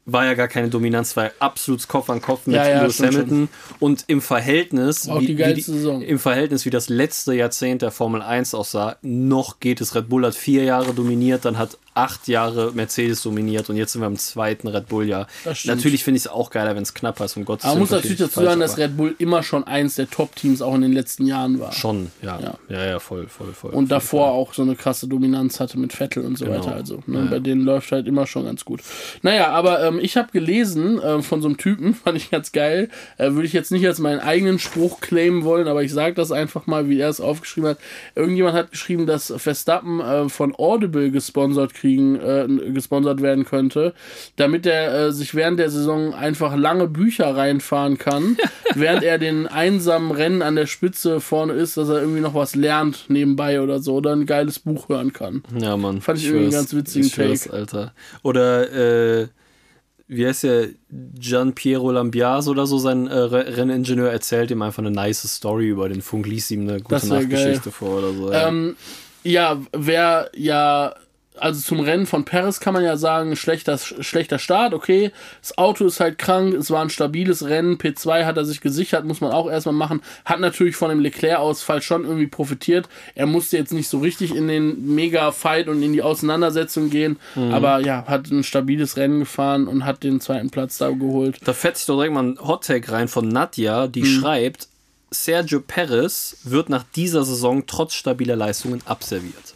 war ja gar keine Dominanz, war ja absolut Kopf an Kopf mit Ja, ja, Lewis Hamilton. Und im Verhältnis, Auch die geilste Saison. im Verhältnis, wie das letzte Jahrzehnt der Formel 1 aussah, noch geht es. Red Bull hat vier Jahre dominiert, dann hat acht Jahre Mercedes dominiert und jetzt sind wir im zweiten Red Bull-Jahr. Das stimmt. Natürlich finde ich es auch geiler, wenn es knapper ist, um Gottes Aber man muss Willen, natürlich dazu sagen, dass Red Bull immer schon eins der Top-Teams auch in den letzten Jahren war. Schon, ja. Ja. Ja, ja, voll, voll, voll. Und voll, davor auch so eine krasse Dominanz hatte mit Vettel und so Genau. weiter. Also ne, bei denen läuft halt immer schon ganz gut. Naja, aber ähm, ich habe gelesen äh, von so einem Typen, fand ich ganz geil. Äh, Würde ich jetzt nicht als meinen eigenen Spruch claimen wollen, aber ich sage das einfach mal, wie er es aufgeschrieben hat. Irgendjemand hat geschrieben, dass Verstappen äh, von Audible gesponsert kriegen, äh, gesponsert werden könnte, damit er äh, sich während der Saison einfach lange Bücher reinfahren kann, während er den einsamen Rennen an der Spitze vorne ist, dass er irgendwie noch was lernt nebenbei oder so oder ein geiles Buch hören kann. Ja, Mann. Fand ich irgendwie einen schwör's. ganz witzigen ich Take. Alter. Oder, äh, wie heißt der, Gian Piero Lambiase oder so, sein äh, Renningenieur, erzählt ihm einfach eine nice Story über den Funk, liest ihm eine gute Nachtgeschichte vor oder so. Ja, ähm, ja wer ja also zum Rennen von Paris kann man ja sagen, schlechter, schlechter Start, okay. Das Auto ist halt krank, es war ein stabiles Rennen, P2 hat er sich gesichert, muss man auch erstmal machen. Hat natürlich von dem Leclerc-Ausfall schon irgendwie profitiert. Er musste jetzt nicht so richtig in den Mega-Fight und in die Auseinandersetzung gehen, mhm. aber ja, hat ein stabiles Rennen gefahren und hat den zweiten Platz da geholt. Da fetzt sich doch direkt mal ein Hot-Tag rein von Nadja, die mhm. schreibt, Sergio Perez wird nach dieser Saison trotz stabiler Leistungen abserviert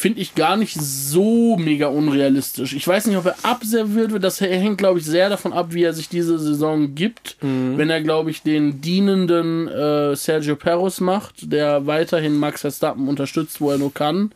finde ich gar nicht so mega unrealistisch. Ich weiß nicht, ob er abserviert wird. Das hängt, glaube ich, sehr davon ab, wie er sich diese Saison gibt. Mhm. Wenn er, glaube ich, den dienenden äh, Sergio Perros macht, der weiterhin Max Verstappen unterstützt, wo er nur kann,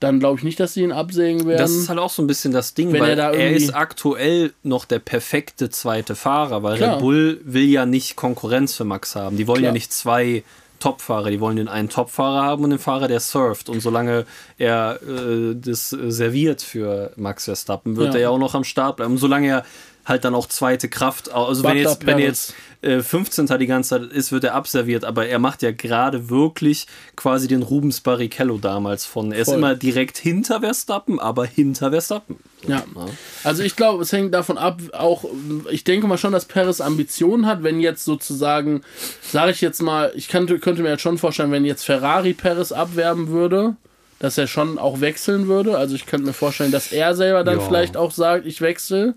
dann glaube ich nicht, dass sie ihn absägen werden. Das ist halt auch so ein bisschen das Ding, Wenn weil er, er, ist aktuell noch der perfekte zweite Fahrer, weil Klar. Red Bull will ja nicht Konkurrenz für Max haben. Die wollen Klar. ja nicht zwei Topfahrer. Die wollen den einen Topfahrer haben und den Fahrer, der surft. Und solange er äh, das serviert für Max Verstappen, wird ja. er ja auch noch am Start bleiben. Und solange er halt dann auch zweite Kraft. Also wenn jetzt, wenn jetzt äh, 15. die ganze Zeit ist, wird er abserviert, aber er macht ja gerade wirklich quasi den Rubens Barrichello damals von. Er ist immer direkt hinter Verstappen, aber hinter Verstappen. Ja. ja. Also ich glaube, es hängt davon ab, auch, ich denke mal schon, dass Perez Ambitionen hat, wenn jetzt sozusagen, sage ich jetzt mal, ich könnte, könnte mir jetzt schon vorstellen, wenn jetzt Ferrari Perez abwerben würde, dass er schon auch wechseln würde. Also ich könnte mir vorstellen, dass er selber dann ja. vielleicht auch sagt, ich wechsle.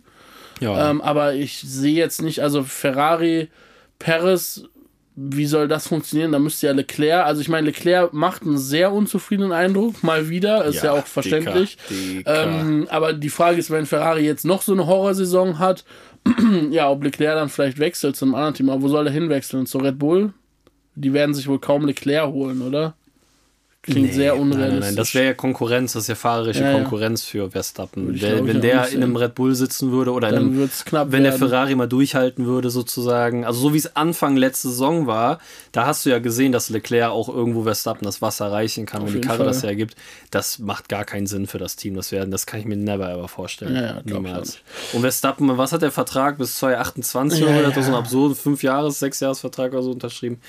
Ja. Ähm, aber ich sehe jetzt nicht, also Ferrari, Perez, wie soll das funktionieren? Da müsste ja Leclerc, also ich meine, Leclerc macht einen sehr unzufriedenen Eindruck, mal wieder, ist ja, ja auch verständlich. Dicker, dicker. Ähm, aber die Frage ist, wenn Ferrari jetzt noch so eine Horrorsaison hat, ja, ob Leclerc dann vielleicht wechselt zum anderen Team, aber wo soll er hinwechseln? Zu Red Bull? Die werden sich wohl kaum Leclerc holen, oder? Klingt nee, sehr unrealistisch. Nein, nein, das wäre ja Konkurrenz, das ist ja fahrerische ja, Konkurrenz für Verstappen. Der, wenn der in einem Red Bull sitzen würde oder einem, wenn werden. der Ferrari mal durchhalten würde, sozusagen. Also so wie es Anfang letzte Saison war, da hast du ja gesehen, dass Leclerc auch irgendwo Verstappen das Wasser erreichen kann, Auf wenn die Karre Fall. das hergibt. Das macht gar keinen Sinn für das Team. Das werden, das kann ich mir never ever vorstellen. Ja, Niemals. Und Verstappen, was hat der Vertrag bis 2028 ja, oder? Hat er so einen absurden 5 Jahres, 6 Jahres Vertrag oder so unterschrieben?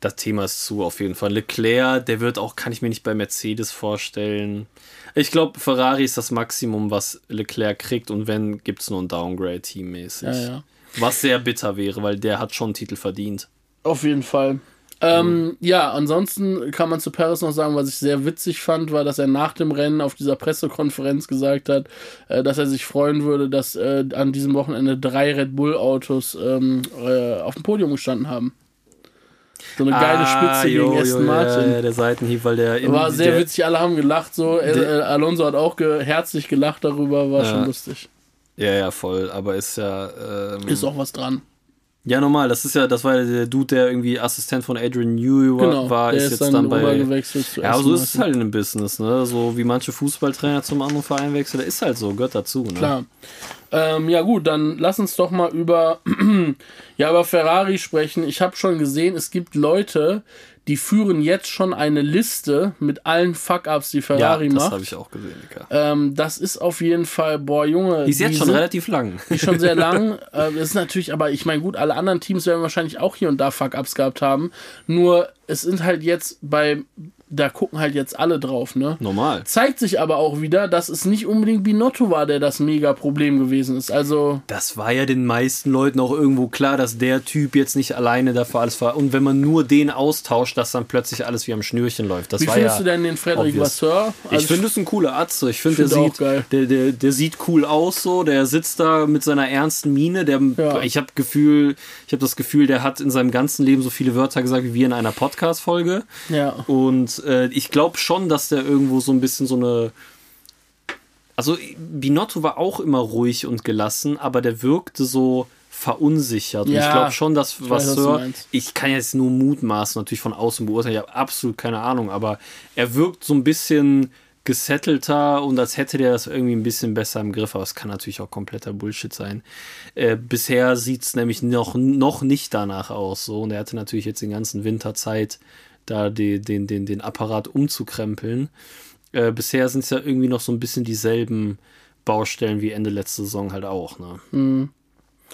Das Thema ist zu auf jeden Fall. Leclerc, der wird auch, kann ich mir nicht bei Mercedes vorstellen. Ich glaube, Ferrari ist das Maximum, was Leclerc kriegt und wenn, gibt es nur ein Downgrade teammäßig. Ja, ja. Was sehr bitter wäre, weil der hat schon einen Titel verdient. Auf jeden Fall. Ähm, mhm. Ja, ansonsten kann man zu Paris noch sagen, was ich sehr witzig fand, war, dass er nach dem Rennen auf dieser Pressekonferenz gesagt hat, äh, dass er sich freuen würde, dass äh, an diesem Wochenende drei Red Bull Autos ähm, äh, auf dem Podium gestanden haben. So eine geile ah, Spitze jo, gegen Aston Martin. Ja, der Seitenhieb, weil der. In, war sehr der, witzig, alle haben gelacht. So. Der, Alonso hat auch ge herzlich gelacht darüber, war ja. schon lustig. Ja, ja, voll. Aber ist ja. Ähm, ist auch was dran. Ja, normal. Das ist ja, das war ja der Dude, der irgendwie Assistent von Adrian Newey war, genau, war ist, ist jetzt dann, bei. Ja, aber so ist es halt in dem Business, ne? So wie manche Fußballtrainer zum anderen Verein wechseln, der ist halt so, gehört dazu, ne? Klar. Ähm, ja gut, dann lass uns doch mal über ja über Ferrari sprechen. Ich habe schon gesehen, es gibt Leute, die führen jetzt schon eine Liste mit allen Fuck-Ups, die Ferrari ja, das macht. Das habe ich auch gesehen, Nika. Ähm, das ist auf jeden Fall, boah, Junge. Die ist jetzt schon sind, relativ lang. Die ist schon sehr lang. äh, das ist natürlich, aber ich meine, gut, alle anderen Teams werden wahrscheinlich auch hier und da Fuck-Ups gehabt haben. Nur, es sind halt jetzt bei da gucken halt jetzt alle drauf, ne? Normal. Zeigt sich aber auch wieder, dass es nicht unbedingt Binotto war, der das mega Problem gewesen ist. Also. Das war ja den meisten Leuten auch irgendwo klar, dass der Typ jetzt nicht alleine dafür alles war. Und wenn man nur den austauscht, dass dann plötzlich alles wie am Schnürchen läuft. Das wie findest ja du denn den Frederik Vasseur? Also ich finde es ein cooler Atze. Ich finde, find der, sieht, der, der, der sieht cool aus so. Der sitzt da mit seiner ernsten Miene. Der, ja. Ich habe Gefühl, ich habe das Gefühl, der hat in seinem ganzen Leben so viele Wörter gesagt wie wir in einer Podcast-Folge. Ja. Und äh, ich glaube schon, dass der irgendwo so ein bisschen so eine. Also Binotto war auch immer ruhig und gelassen, aber der wirkte so verunsichert. Ja, und ich glaube schon, dass ich Vasseur, weiß, ich kann jetzt nur mutmaßen, natürlich von außen beurteilen, ich habe absolut keine Ahnung, aber er wirkt so ein bisschen gesettelter und als hätte der das irgendwie ein bisschen besser im Griff, aber es kann natürlich auch kompletter Bullshit sein. Äh, bisher sieht es nämlich noch, noch nicht danach aus. So. Und er hatte natürlich jetzt den ganzen Winter Zeit, da die, den, den, den Apparat umzukrempeln. Äh, bisher sind es ja irgendwie noch so ein bisschen dieselben Baustellen wie Ende letzte Saison halt auch. Ne? Mhm.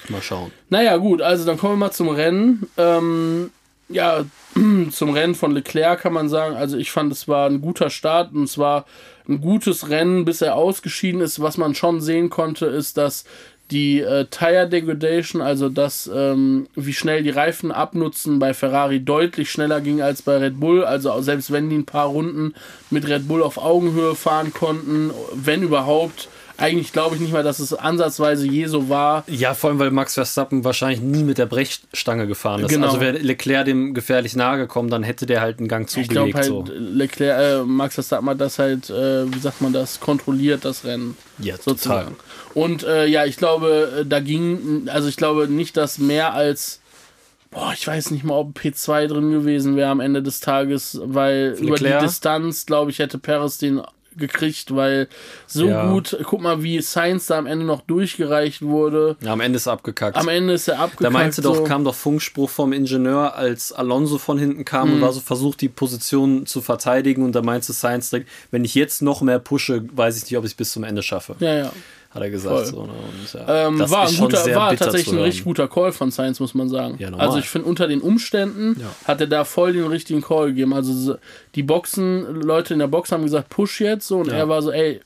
Mal schauen. Naja, gut, also dann kommen wir mal zum Rennen. Ähm, ja, zum Rennen von Leclerc kann man sagen, also ich fand, es war ein guter Start und es war ein gutes Rennen, bis er ausgeschieden ist. Was man schon sehen konnte, ist, dass die äh, Tire Degradation, also das, ähm, wie schnell die Reifen abnutzen, bei Ferrari deutlich schneller ging als bei Red Bull. Also selbst wenn die ein paar Runden mit Red Bull auf Augenhöhe fahren konnten, wenn überhaupt, eigentlich glaube ich nicht mal, dass es ansatzweise je so war. Ja, vor allem, weil Max Verstappen wahrscheinlich nie mit der Brechstange gefahren ist. Genau. Also wäre Leclerc dem gefährlich nahe gekommen, dann hätte der halt einen Gang zugelegt. Ich glaube halt, so. Leclerc, äh, Max Verstappen hat das halt, äh, wie sagt man das, kontrolliert, das Rennen. Ja, sozusagen. Total. Und äh, ja, ich glaube, äh, da ging, also ich glaube nicht, dass mehr als Boah, ich weiß nicht mal, ob P2 drin gewesen wäre am Ende des Tages, weil Leclerc. über die Distanz, glaube ich, hätte Paris den gekriegt, weil so ja. gut, guck mal, wie Science da am Ende noch durchgereicht wurde. Ja, am Ende ist er abgekackt. Am Ende ist er abgekackt. Da meinte so. doch, kam doch Funkspruch vom Ingenieur, als Alonso von hinten kam mhm. und war so versucht, die Position zu verteidigen und da meinte Science direkt, wenn ich jetzt noch mehr pushe, weiß ich nicht, ob ich es bis zum Ende schaffe. Ja, ja hat er gesagt. So, ne? und, ja, ähm, war ein guter, war tatsächlich ein richtig guter Call von Science, muss man sagen. Ja, also ich finde, unter den Umständen ja. hat er da voll den richtigen Call gegeben. Also die Boxen, Leute in der Box haben gesagt, push jetzt so und er war so, ey,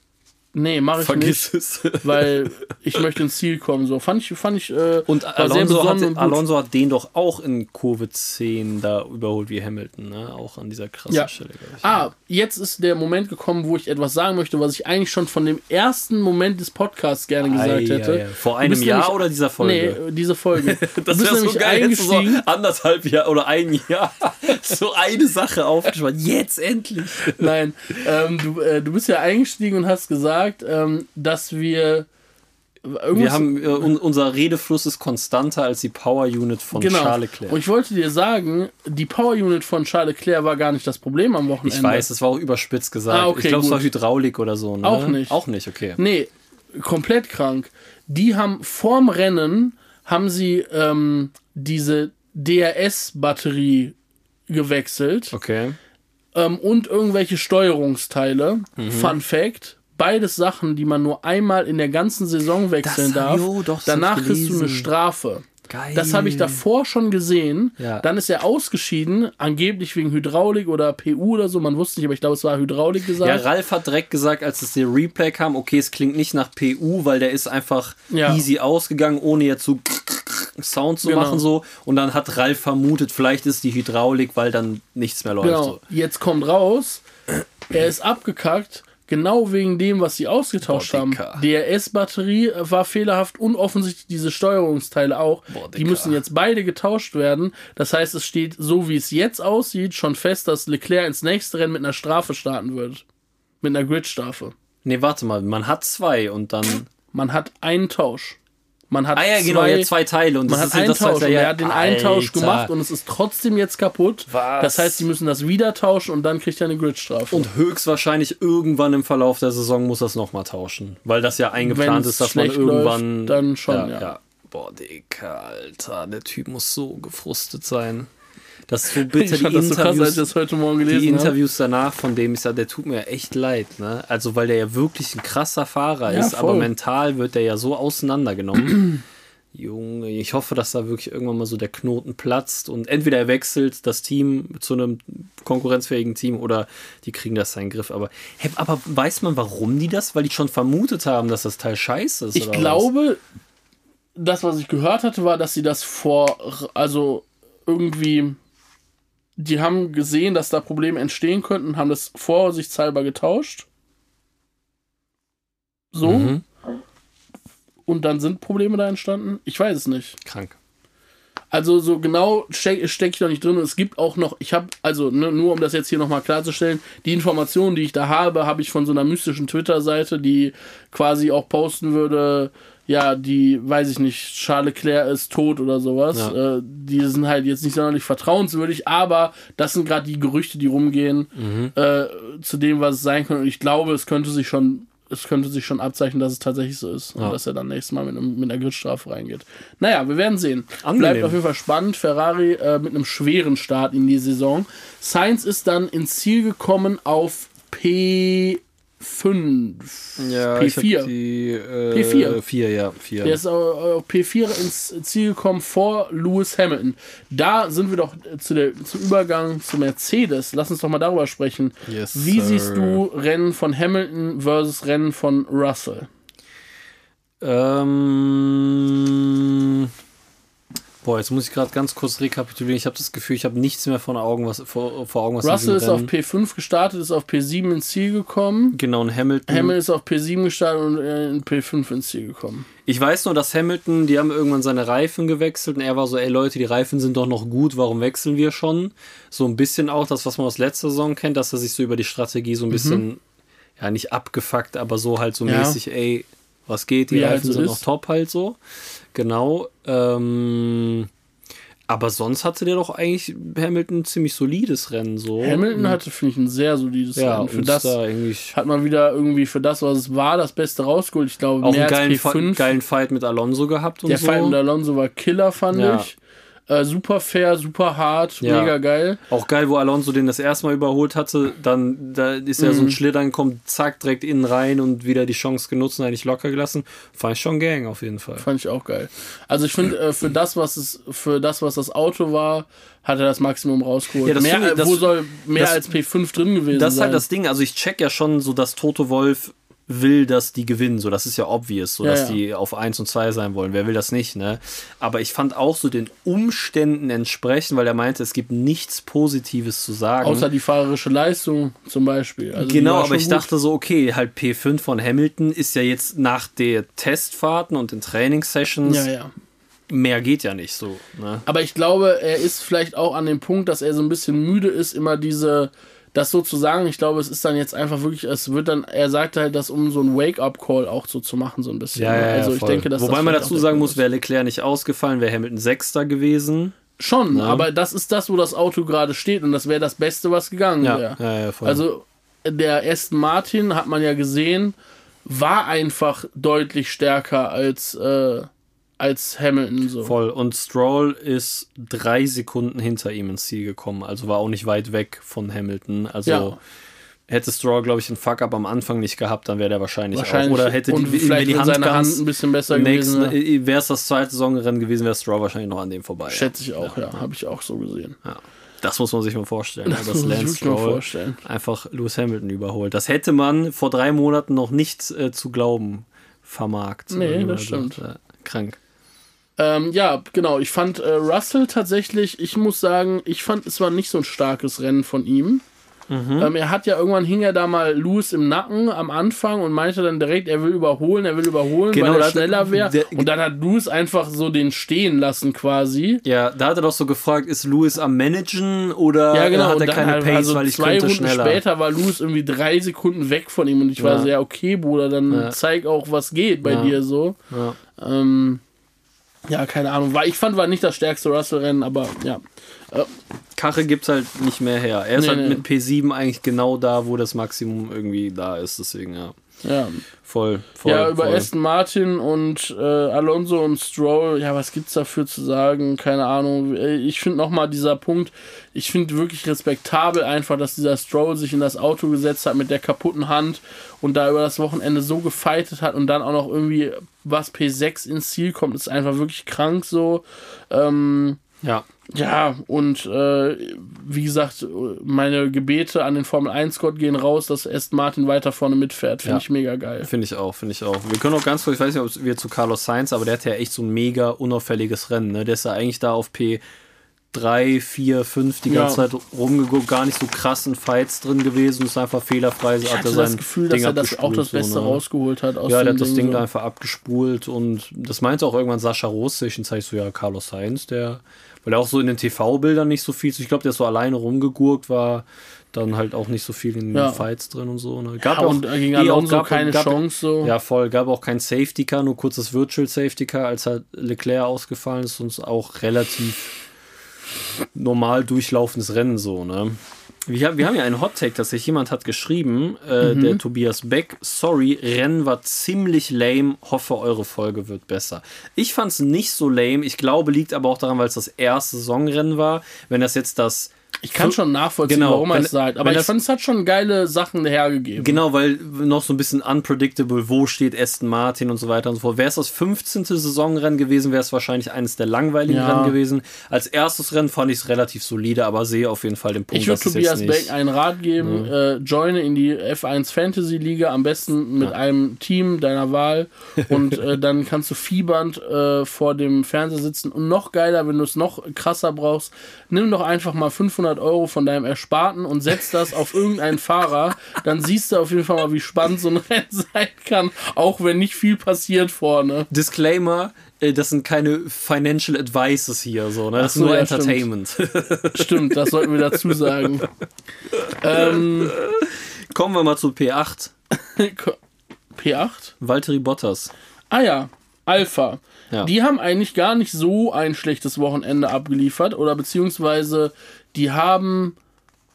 Nee, mache ich Vergiss nicht. Es. weil ich möchte ins Ziel kommen. So fand ich, fand ich. Äh, und Alonso hat, Alonso hat den doch auch in Kurve 10 da überholt wie Hamilton, ne? Auch an dieser krassen ja. Stelle. Ah, jetzt ist der Moment gekommen, wo ich etwas sagen möchte, was ich eigentlich schon von dem ersten Moment des Podcasts gerne gesagt Ei, hätte. Ja, ja. Vor einem Jahr nämlich, oder dieser Folge? Nee, diese Folge. das ist nämlich so geil, eingestiegen. So anderthalb Jahr oder ein Jahr so eine Sache aufgespannt. Jetzt endlich. Nein, ähm, du, äh, du bist ja eingestiegen und hast gesagt, gesagt, ähm, dass wir wir haben, äh, un, unser Redefluss ist konstanter als die Power Unit von genau. Charles Leclerc. Und ich wollte dir sagen, die Power Unit von Charles Leclerc war gar nicht das Problem am Wochenende. Ich weiß, es war auch überspitzt gesagt. Ah, okay, ich glaube, es war Hydraulik oder so. Ne? Auch nicht. Auch nicht, okay. Nee, komplett krank. Die haben vorm Rennen haben sie ähm, diese DRS-Batterie gewechselt. Okay. Ähm, und irgendwelche Steuerungsteile. Mhm. Fun Fact beides Sachen, die man nur einmal in der ganzen Saison wechseln das, darf. Jo, doch, Danach kriegst du eine Strafe. Geil. Das habe ich davor schon gesehen. Ja. Dann ist er ausgeschieden, angeblich wegen Hydraulik oder PU oder so. Man wusste nicht, aber ich glaube, es war Hydraulik gesagt. Ja, Ralf hat direkt gesagt, als es der Replay kam, okay, es klingt nicht nach PU, weil der ist einfach ja. easy ausgegangen, ohne jetzt so Sound zu genau. machen so. Und dann hat Ralf vermutet, vielleicht ist die Hydraulik, weil dann nichts mehr läuft. Genau. So. Jetzt kommt raus, er ist abgekackt Genau wegen dem, was sie ausgetauscht Boah, haben. DRS-Batterie war fehlerhaft und offensichtlich diese Steuerungsteile auch. Boah, die müssen jetzt beide getauscht werden. Das heißt, es steht, so wie es jetzt aussieht, schon fest, dass Leclerc ins nächste Rennen mit einer Strafe starten wird. Mit einer Grid-Strafe. Nee, warte mal, man hat zwei und dann. Man hat einen Tausch. Man hat ah ja, genau, zwei, zwei Teile und man hat einen das Tausch. Und er hat den einen Tausch gemacht und es ist trotzdem jetzt kaputt. Was? Das heißt, sie müssen das wieder tauschen und dann kriegt er eine Gridstrafe. Und höchstwahrscheinlich irgendwann im Verlauf der Saison muss das nochmal tauschen, weil das ja eingeplant Wenn's ist, dass man irgendwann läuft, dann schon ja, ja. ja. Boah, Dicker, Alter, der Typ muss so gefrustet sein. Das ist so bitter. Ich die Interviews, so krass, ich Die Interviews danach von dem ist ja, der tut mir echt leid. Ne? Also, weil der ja wirklich ein krasser Fahrer ja, ist, voll. aber mental wird der ja so auseinandergenommen. Junge, ich hoffe, dass da wirklich irgendwann mal so der Knoten platzt und entweder er wechselt das Team zu einem konkurrenzfähigen Team oder die kriegen das seinen Griff. Aber, hey, aber weiß man, warum die das? Weil die schon vermutet haben, dass das Teil scheiße ist. Ich glaube, was? das, was ich gehört hatte, war, dass sie das vor, also irgendwie die haben gesehen, dass da Probleme entstehen könnten, haben das vorsichtshalber getauscht. So. Mhm. Und dann sind Probleme da entstanden. Ich weiß es nicht. Krank. Also so genau stecke steck ich noch nicht drin. Und es gibt auch noch, ich habe, also ne, nur um das jetzt hier nochmal klarzustellen, die Informationen, die ich da habe, habe ich von so einer mystischen Twitter-Seite, die quasi auch posten würde, ja, die, weiß ich nicht, Charles Leclerc ist tot oder sowas. Ja. Äh, die sind halt jetzt nicht sonderlich vertrauenswürdig, aber das sind gerade die Gerüchte, die rumgehen, mhm. äh, zu dem, was es sein könnte. Und ich glaube, es könnte sich schon, es könnte sich schon abzeichnen, dass es tatsächlich so ist. Ja. Und dass er dann nächstes Mal mit, einem, mit einer Gridstrafe reingeht. Naja, wir werden sehen. Angenehm. Bleibt auf jeden Fall spannend. Ferrari äh, mit einem schweren Start in die Saison. Sainz ist dann ins Ziel gekommen auf P Ja, P4. Die, äh, P4. 4, ja, 4. Der ist auf P4 ins Ziel gekommen vor Lewis Hamilton. Da sind wir doch zu der, zum Übergang zu Mercedes. Lass uns doch mal darüber sprechen. Yes, Wie sir. siehst du Rennen von Hamilton versus Rennen von Russell? Ähm, boah, jetzt muss ich gerade ganz kurz rekapitulieren. Ich habe das Gefühl, ich habe nichts mehr von Augen, was, vor, vor Augen, was Russell ist auf Rennen- P5 gestartet, ist auf P7 ins Ziel gekommen. Genau, und Hamilton. Hamilton ist auf P7 gestartet und äh, in P5 ins Ziel gekommen. Ich weiß nur, dass Hamilton, die haben irgendwann seine Reifen gewechselt und er war so, ey Leute, die Reifen sind doch noch gut, warum wechseln wir schon? So ein bisschen auch das, was man aus letzter Saison kennt, dass er sich so über die Strategie so ein bisschen, ja, nicht abgefuckt, aber so halt so Mhm. Ja. mäßig, ey, was geht, die Wie Reifen halt so sind ist. noch top halt so. Genau. Ähm, aber sonst hatte der doch eigentlich Hamilton ein ziemlich solides Rennen so. Hamilton hatte, finde ich, ein sehr solides ja, Rennen. Für das da hat man wieder irgendwie für das, was es war, das Beste rausgeholt. Ich glaube, auch mehr einen geilen, als Fa- P5. geilen Fight mit Alonso gehabt und Der so. Fight mit Alonso war Killer, fand Ja. ich. Äh, super fair, super hart, Ja. mega geil. Auch geil, wo Alonso den das erste Mal überholt hatte, dann da ist ja so Mhm. ein Schlittern, kommt zack, direkt innen rein und wieder die Chance genutzt und eigentlich locker gelassen. Fand ich schon Gang auf jeden Fall. Fand ich auch geil. Also ich finde, äh, für das, was es, für das, was das Auto war, hat er das Maximum rausgeholt. Ja, das mehr, ich- äh, das- wo soll mehr das- als P5 drin gewesen Das ist sein? halt das Ding, also ich check ja schon so, dass Toto Wolf will, dass die gewinnen, so das ist ja obvious, so Ja, dass ja. die auf 1 und 2 sein wollen. Wer will das nicht, ne? Aber ich fand auch so den Umständen entsprechend, weil er meinte, es gibt nichts Positives zu sagen. Außer die fahrerische Leistung zum Beispiel. Also Genau, aber ich gut. dachte so, okay, halt P5 von Hamilton ist ja jetzt nach der Testfahrten und den Trainingssessions, Ja, ja. mehr geht ja nicht so. Ne? Aber ich glaube, er ist vielleicht auch an dem Punkt, dass er so ein bisschen müde ist, immer diese, das so zu sagen. Ich glaube, es ist dann jetzt einfach wirklich, es wird dann, er sagte halt, das um so ein Wake-up-Call auch so zu machen, so ein bisschen. Ja, ja, ja, also ich voll. denke, dass Wobei das man dazu sagen muss, wäre Leclerc nicht ausgefallen, wäre Hamilton Sechster gewesen. Schon, aber das ist das, wo das Auto gerade steht und das wäre das Beste, was gegangen Ja, wäre. ja, ja, voll. Also der Aston Martin, hat man ja gesehen, war einfach deutlich stärker als, äh, als Hamilton so. Voll. Und Stroll ist drei Sekunden hinter ihm ins Ziel gekommen, also war auch nicht weit weg von Hamilton. Also Ja. hätte Stroll, glaube ich, einen Fuck-up am Anfang nicht gehabt, dann wäre der wahrscheinlich, Wahrscheinlich. auch. Oder hätte die, vielleicht die Hand seine ganz Hand ein bisschen besser nächsten, gewesen. Ja. wäre es das zweite Saisonrennen gewesen, wäre Stroll wahrscheinlich noch an dem vorbei. Schätze ich auch, ja. Habe ich auch so gesehen. Ja. Das muss man sich mal vorstellen, Das dass man sich Lance Stroll einfach Lewis Hamilton überholt. Das hätte man vor drei Monaten noch nicht äh, zu glauben vermarkt. Nee, das stimmt. Äh, krank. Ähm, ja, genau. Ich fand äh, Russell tatsächlich, ich muss sagen, ich fand, es war nicht so ein starkes Rennen von ihm. Mhm. Ähm, er hat ja irgendwann hing er da mal Lewis im Nacken am Anfang und meinte dann direkt, er will überholen, er will überholen, Genau, weil er hat- schneller wäre. Und dann hat Lewis einfach so den stehen lassen quasi. Ja, da hat er doch so gefragt, ist Lewis am Managen oder Ja, genau. hat und er keine halt, Pace, also weil ich zwei könnte Runden schneller. später war Lewis irgendwie drei Sekunden weg von ihm und ich war Ja. so, ja, okay, Bruder, dann Ja. zeig auch, was geht bei dir so. Ja. Ähm, ja, keine Ahnung. War, ich fand, war nicht das stärkste Russell-Rennen, aber ja. Karre gibt's halt nicht mehr her. Er ist Nee, halt nee. mit P7 eigentlich genau da, wo das Maximum irgendwie da ist. Deswegen, ja. Ja, Voll, voll. ja über voll. Aston Martin und äh, Alonso und Stroll, ja, was gibt's dafür zu sagen? Keine Ahnung. Ich finde nochmal dieser Punkt, ich finde wirklich respektabel einfach, dass dieser Stroll sich in das Auto gesetzt hat mit der kaputten Hand und da über das Wochenende so gefeitet hat und dann auch noch irgendwie was P6 ins Ziel kommt, ist einfach wirklich krank so. Ähm, Ja, Ja, und äh, wie gesagt, meine Gebete an den Formel 1 Gott gehen raus, dass Aston Martin weiter vorne mitfährt. Finde Ja. ich mega geil. finde ich auch, finde ich auch. Wir können auch ganz kurz, ich weiß nicht, ob wir zu Carlos Sainz, aber der hat ja echt so ein mega unauffälliges Rennen. Ne? Der ist ja eigentlich da auf P3, 4, 5 die Ja. ganze Zeit rumgeguckt, gar nicht so krassen Fights drin gewesen, ist einfach fehlerfrei. Ich hat hatte er das Gefühl, dass Ding er das auch das Beste so, ne? rausgeholt hat aus Ja, der hat das Ding so. da einfach abgespult und das meinte auch irgendwann Sascha Roos zwischenzeitlich so, ja, Carlos Sainz, der, weil er auch so in den TV-Bildern nicht so viel, ich glaube, der ist so alleine rumgegurkt, war dann halt auch nicht so viel in den Ja. Fights drin und so. Ne? Ja, ja und gegen eh auch- gab- keine gab- Chance so. Ja, voll, gab auch kein Safety Car, nur kurzes Virtual Safety Car, als halt Leclerc ausgefallen ist und auch relativ normal durchlaufendes Rennen so, ne? Wir, haben- wir haben ja einen Hot Take, dass sich jemand hat geschrieben, äh, Mhm. der Tobias Beck, sorry, Rennen war ziemlich lame, hoffe eure Folge wird besser. Ich fand es nicht so lame, ich glaube, liegt aber auch daran, weil es das erste Saisonrennen war. Wenn das jetzt das Ich kann schon nachvollziehen, Genau, warum er wenn- es sagt, aber ich fand, es hat schon geile Sachen hergegeben. Genau, weil noch so ein bisschen unpredictable, wo steht Aston Martin und so weiter und so fort. Wäre es das 15. Saisonrennen gewesen, wäre es wahrscheinlich eines der langweiligen Ja. Rennen gewesen. Als erstes Rennen fand ich es relativ solide, aber sehe auf jeden Fall den Punkt, Ich würde Tobias Beck einen Rat geben, äh, joine in die F1 Fantasy Liga, am besten mit einem Team deiner Wahl und äh, dann kannst du fiebernd äh, vor dem Fernseher sitzen und noch geiler, wenn du es noch krasser brauchst, nimm doch einfach mal 500 Euro von deinem Ersparten und setz das auf irgendeinen Fahrer, dann siehst du auf jeden Fall mal, wie spannend so ein Rennen sein kann, auch wenn nicht viel passiert vorne. Disclaimer, äh, das sind keine Financial Advices hier, so, ne? Das Ach ist so, nur ja, stimmt. Entertainment. Stimmt, das sollten wir dazu sagen. ähm, Kommen wir mal zu P8. P8? Valtteri Bottas. Ah ja, Alpha. Ja. Die haben eigentlich gar nicht so ein schlechtes Wochenende abgeliefert oder beziehungsweise die haben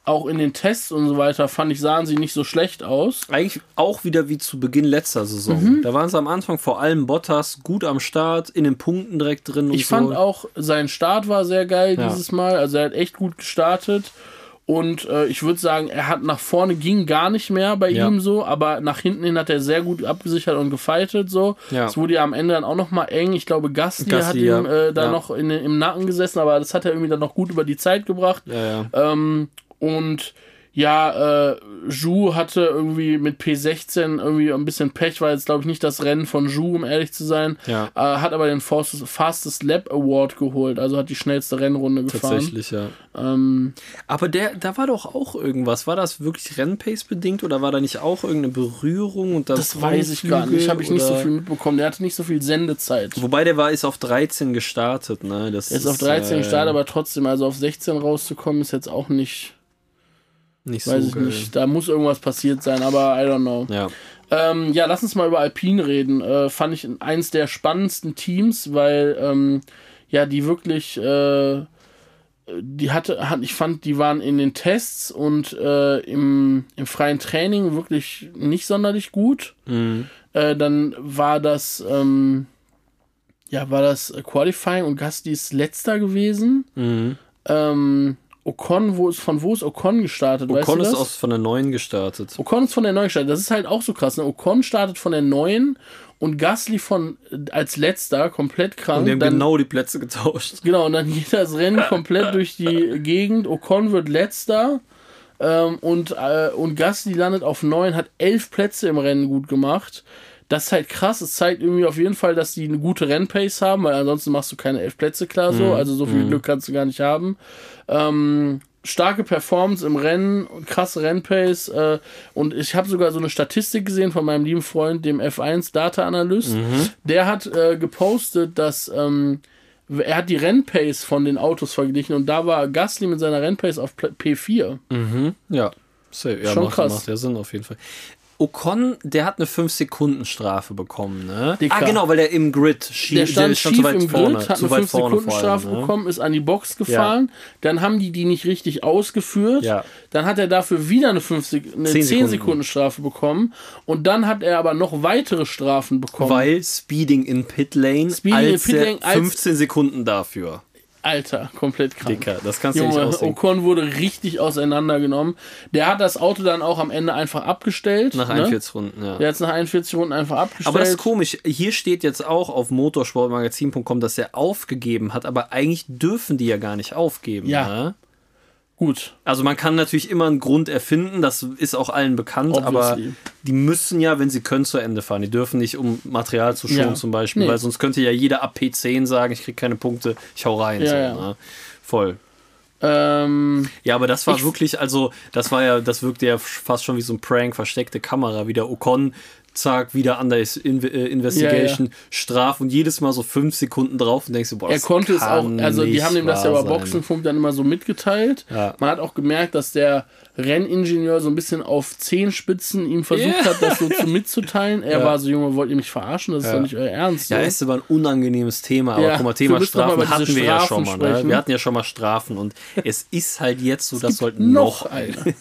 auch in den Tests und so weiter, fand ich, sahen sie nicht so schlecht aus. Eigentlich auch wieder wie zu Beginn letzter Saison. Mhm. Da waren sie am Anfang vor allem Bottas gut am Start, in den Punkten direkt drin. Und Ich fand so. auch, sein Start war sehr geil Ja. dieses Mal. Also er hat echt gut gestartet. Und äh, ich würde sagen, er hat nach vorne ging gar nicht mehr bei Ja. ihm so, aber nach hinten hin hat er sehr gut abgesichert und gefightet so. Ja. Es wurde ja am Ende dann auch noch mal eng. Ich glaube, Gasly, Gasly, hat ja. ihm äh, da noch in, im Nacken gesessen, aber das hat er irgendwie dann noch gut über die Zeit gebracht. Ja, ja. Ähm, und ja, äh, Ju hatte irgendwie mit P16 irgendwie ein bisschen Pech, war jetzt glaube ich nicht das Rennen von Ju, um ehrlich zu sein. Ja. Äh, hat aber den Fastest, Fastest Lap Award geholt, also hat die schnellste Rennrunde gefahren. Tatsächlich, ja. Ähm, Aber der, da war doch auch irgendwas. War das wirklich Rennpace bedingt oder war da nicht auch irgendeine Berührung und dann das weiß ich gar nicht, habe ich nicht so viel mitbekommen. Der hatte nicht so viel Sendezeit. Wobei der war ist auf 13 gestartet, ne? Das Er ist auf 13 gestartet, aber trotzdem, also auf 16 rauszukommen, ist jetzt auch nicht, nicht weiß so ich geil. nicht. Da muss irgendwas passiert sein, aber I don't know. Ja. Ähm, ja, lass uns mal über Alpine reden. Äh, fand ich eins der spannendsten Teams, weil ähm, ja, die wirklich, äh, die hatte, hat, ich fand, die waren in den Tests und äh, im, im freien Training wirklich nicht sonderlich gut. Mhm. Äh, dann war das, ähm, ja, war das Qualifying und Gasly ist letzter gewesen. Mhm. Ähm, Ocon, wo ist, von wo ist Ocon gestartet? weißt Ocon du ist das? aus, von der neuen gestartet. Ocon ist von der neuen gestartet. Das ist halt auch so krass. Ne? Ocon startet von der neuen und Gasly von als letzter komplett krank. Und die haben dann, genau die Plätze getauscht. genau, und dann geht das Rennen komplett durch die Gegend. Ocon wird letzter. Ähm, und, äh, und Gasly landet auf neun, hat elf Plätze im Rennen gut gemacht. Das ist halt krass. Es zeigt irgendwie auf jeden Fall, dass die eine gute Rennpace haben, weil ansonsten machst du keine elf Plätze klar so. Also so viel Glück kannst du gar nicht haben. Ähm, starke Performance im Rennen, krasse Rennpace. Äh, und ich habe sogar so eine Statistik gesehen von meinem lieben Freund, dem F1 Data Analyst. Der hat äh, gepostet, dass ähm, er hat die Rennpace von den Autos verglichen und da war Gasly mit seiner Rennpace auf Pl- P4. Ja. Safe. Ja, Schon macht, krass. macht ja Sinn auf jeden Fall. Ocon, der hat eine 5-Sekunden-Strafe bekommen, ne? Dicker. Ah, genau, weil der im Grid schie- Der stand zu schief weit im vorne, Grid, hat zu eine weit 5 vorne Sekunden vor Strafe allem, ne? bekommen, ist an die Box gefahren. Dann haben die die nicht richtig ausgeführt. Ja. Dann hat er dafür wieder eine, 5 Sek eine 10 Zehn Sekunden. Sekunden Strafe bekommen. Und dann hat er aber noch weitere Strafen bekommen. Weil Speeding in Pit Lane Speeding in als Pit der Lane als- 15 Sekunden dafür. Alter, komplett krank. Dicker, das kannst du Junge, nicht ausdenken. Ocon wurde richtig auseinandergenommen. Der hat das Auto dann auch am Ende einfach abgestellt. Nach ne? 41 Runden, ja. Der hat es nach 41 Runden einfach abgestellt. Aber das ist komisch. Hier steht jetzt auch auf motorsportmagazin.com, dass er aufgegeben hat, aber eigentlich dürfen die ja gar nicht aufgeben. Ja. Ne? Gut. Also man kann natürlich immer einen Grund erfinden, das ist auch allen bekannt, aber Obviously. die müssen ja, wenn sie können, zu Ende fahren. Die dürfen nicht, um Material zu schonen Ja. zum Beispiel, Nee. weil sonst könnte ja jeder ab P10 sagen, ich krieg keine Punkte, ich hau rein. Ja, so, ja. Ne? Voll. Ähm, Ja, aber das war Ich- wirklich, also das war ja, das wirkte ja fast schon wie so ein Prank, versteckte Kamera, wie der Ocon zack, wieder under in äh, Investigation, Straf und jedes Mal so fünf Sekunden drauf und denkst du, boah, er das konnte es auch, also die haben ihm das ja über. Boxenfunk dann immer so mitgeteilt. Ja. Man hat auch gemerkt, dass der Renningenieur so ein bisschen auf Zehenspitzen ihm versucht Ja. hat, das so zu mitzuteilen. Er Ja. war so, Junge, wollt ihr mich verarschen? Das ist Ja. doch nicht euer Ernst. Ja, ist aber ein unangenehmes Thema. Aber Ja, guck mal, Thema Strafen hatten wir ja schon mal. Ne? Wir hatten ja schon mal Strafen und es ist halt jetzt so, das sollten noch noch. eine.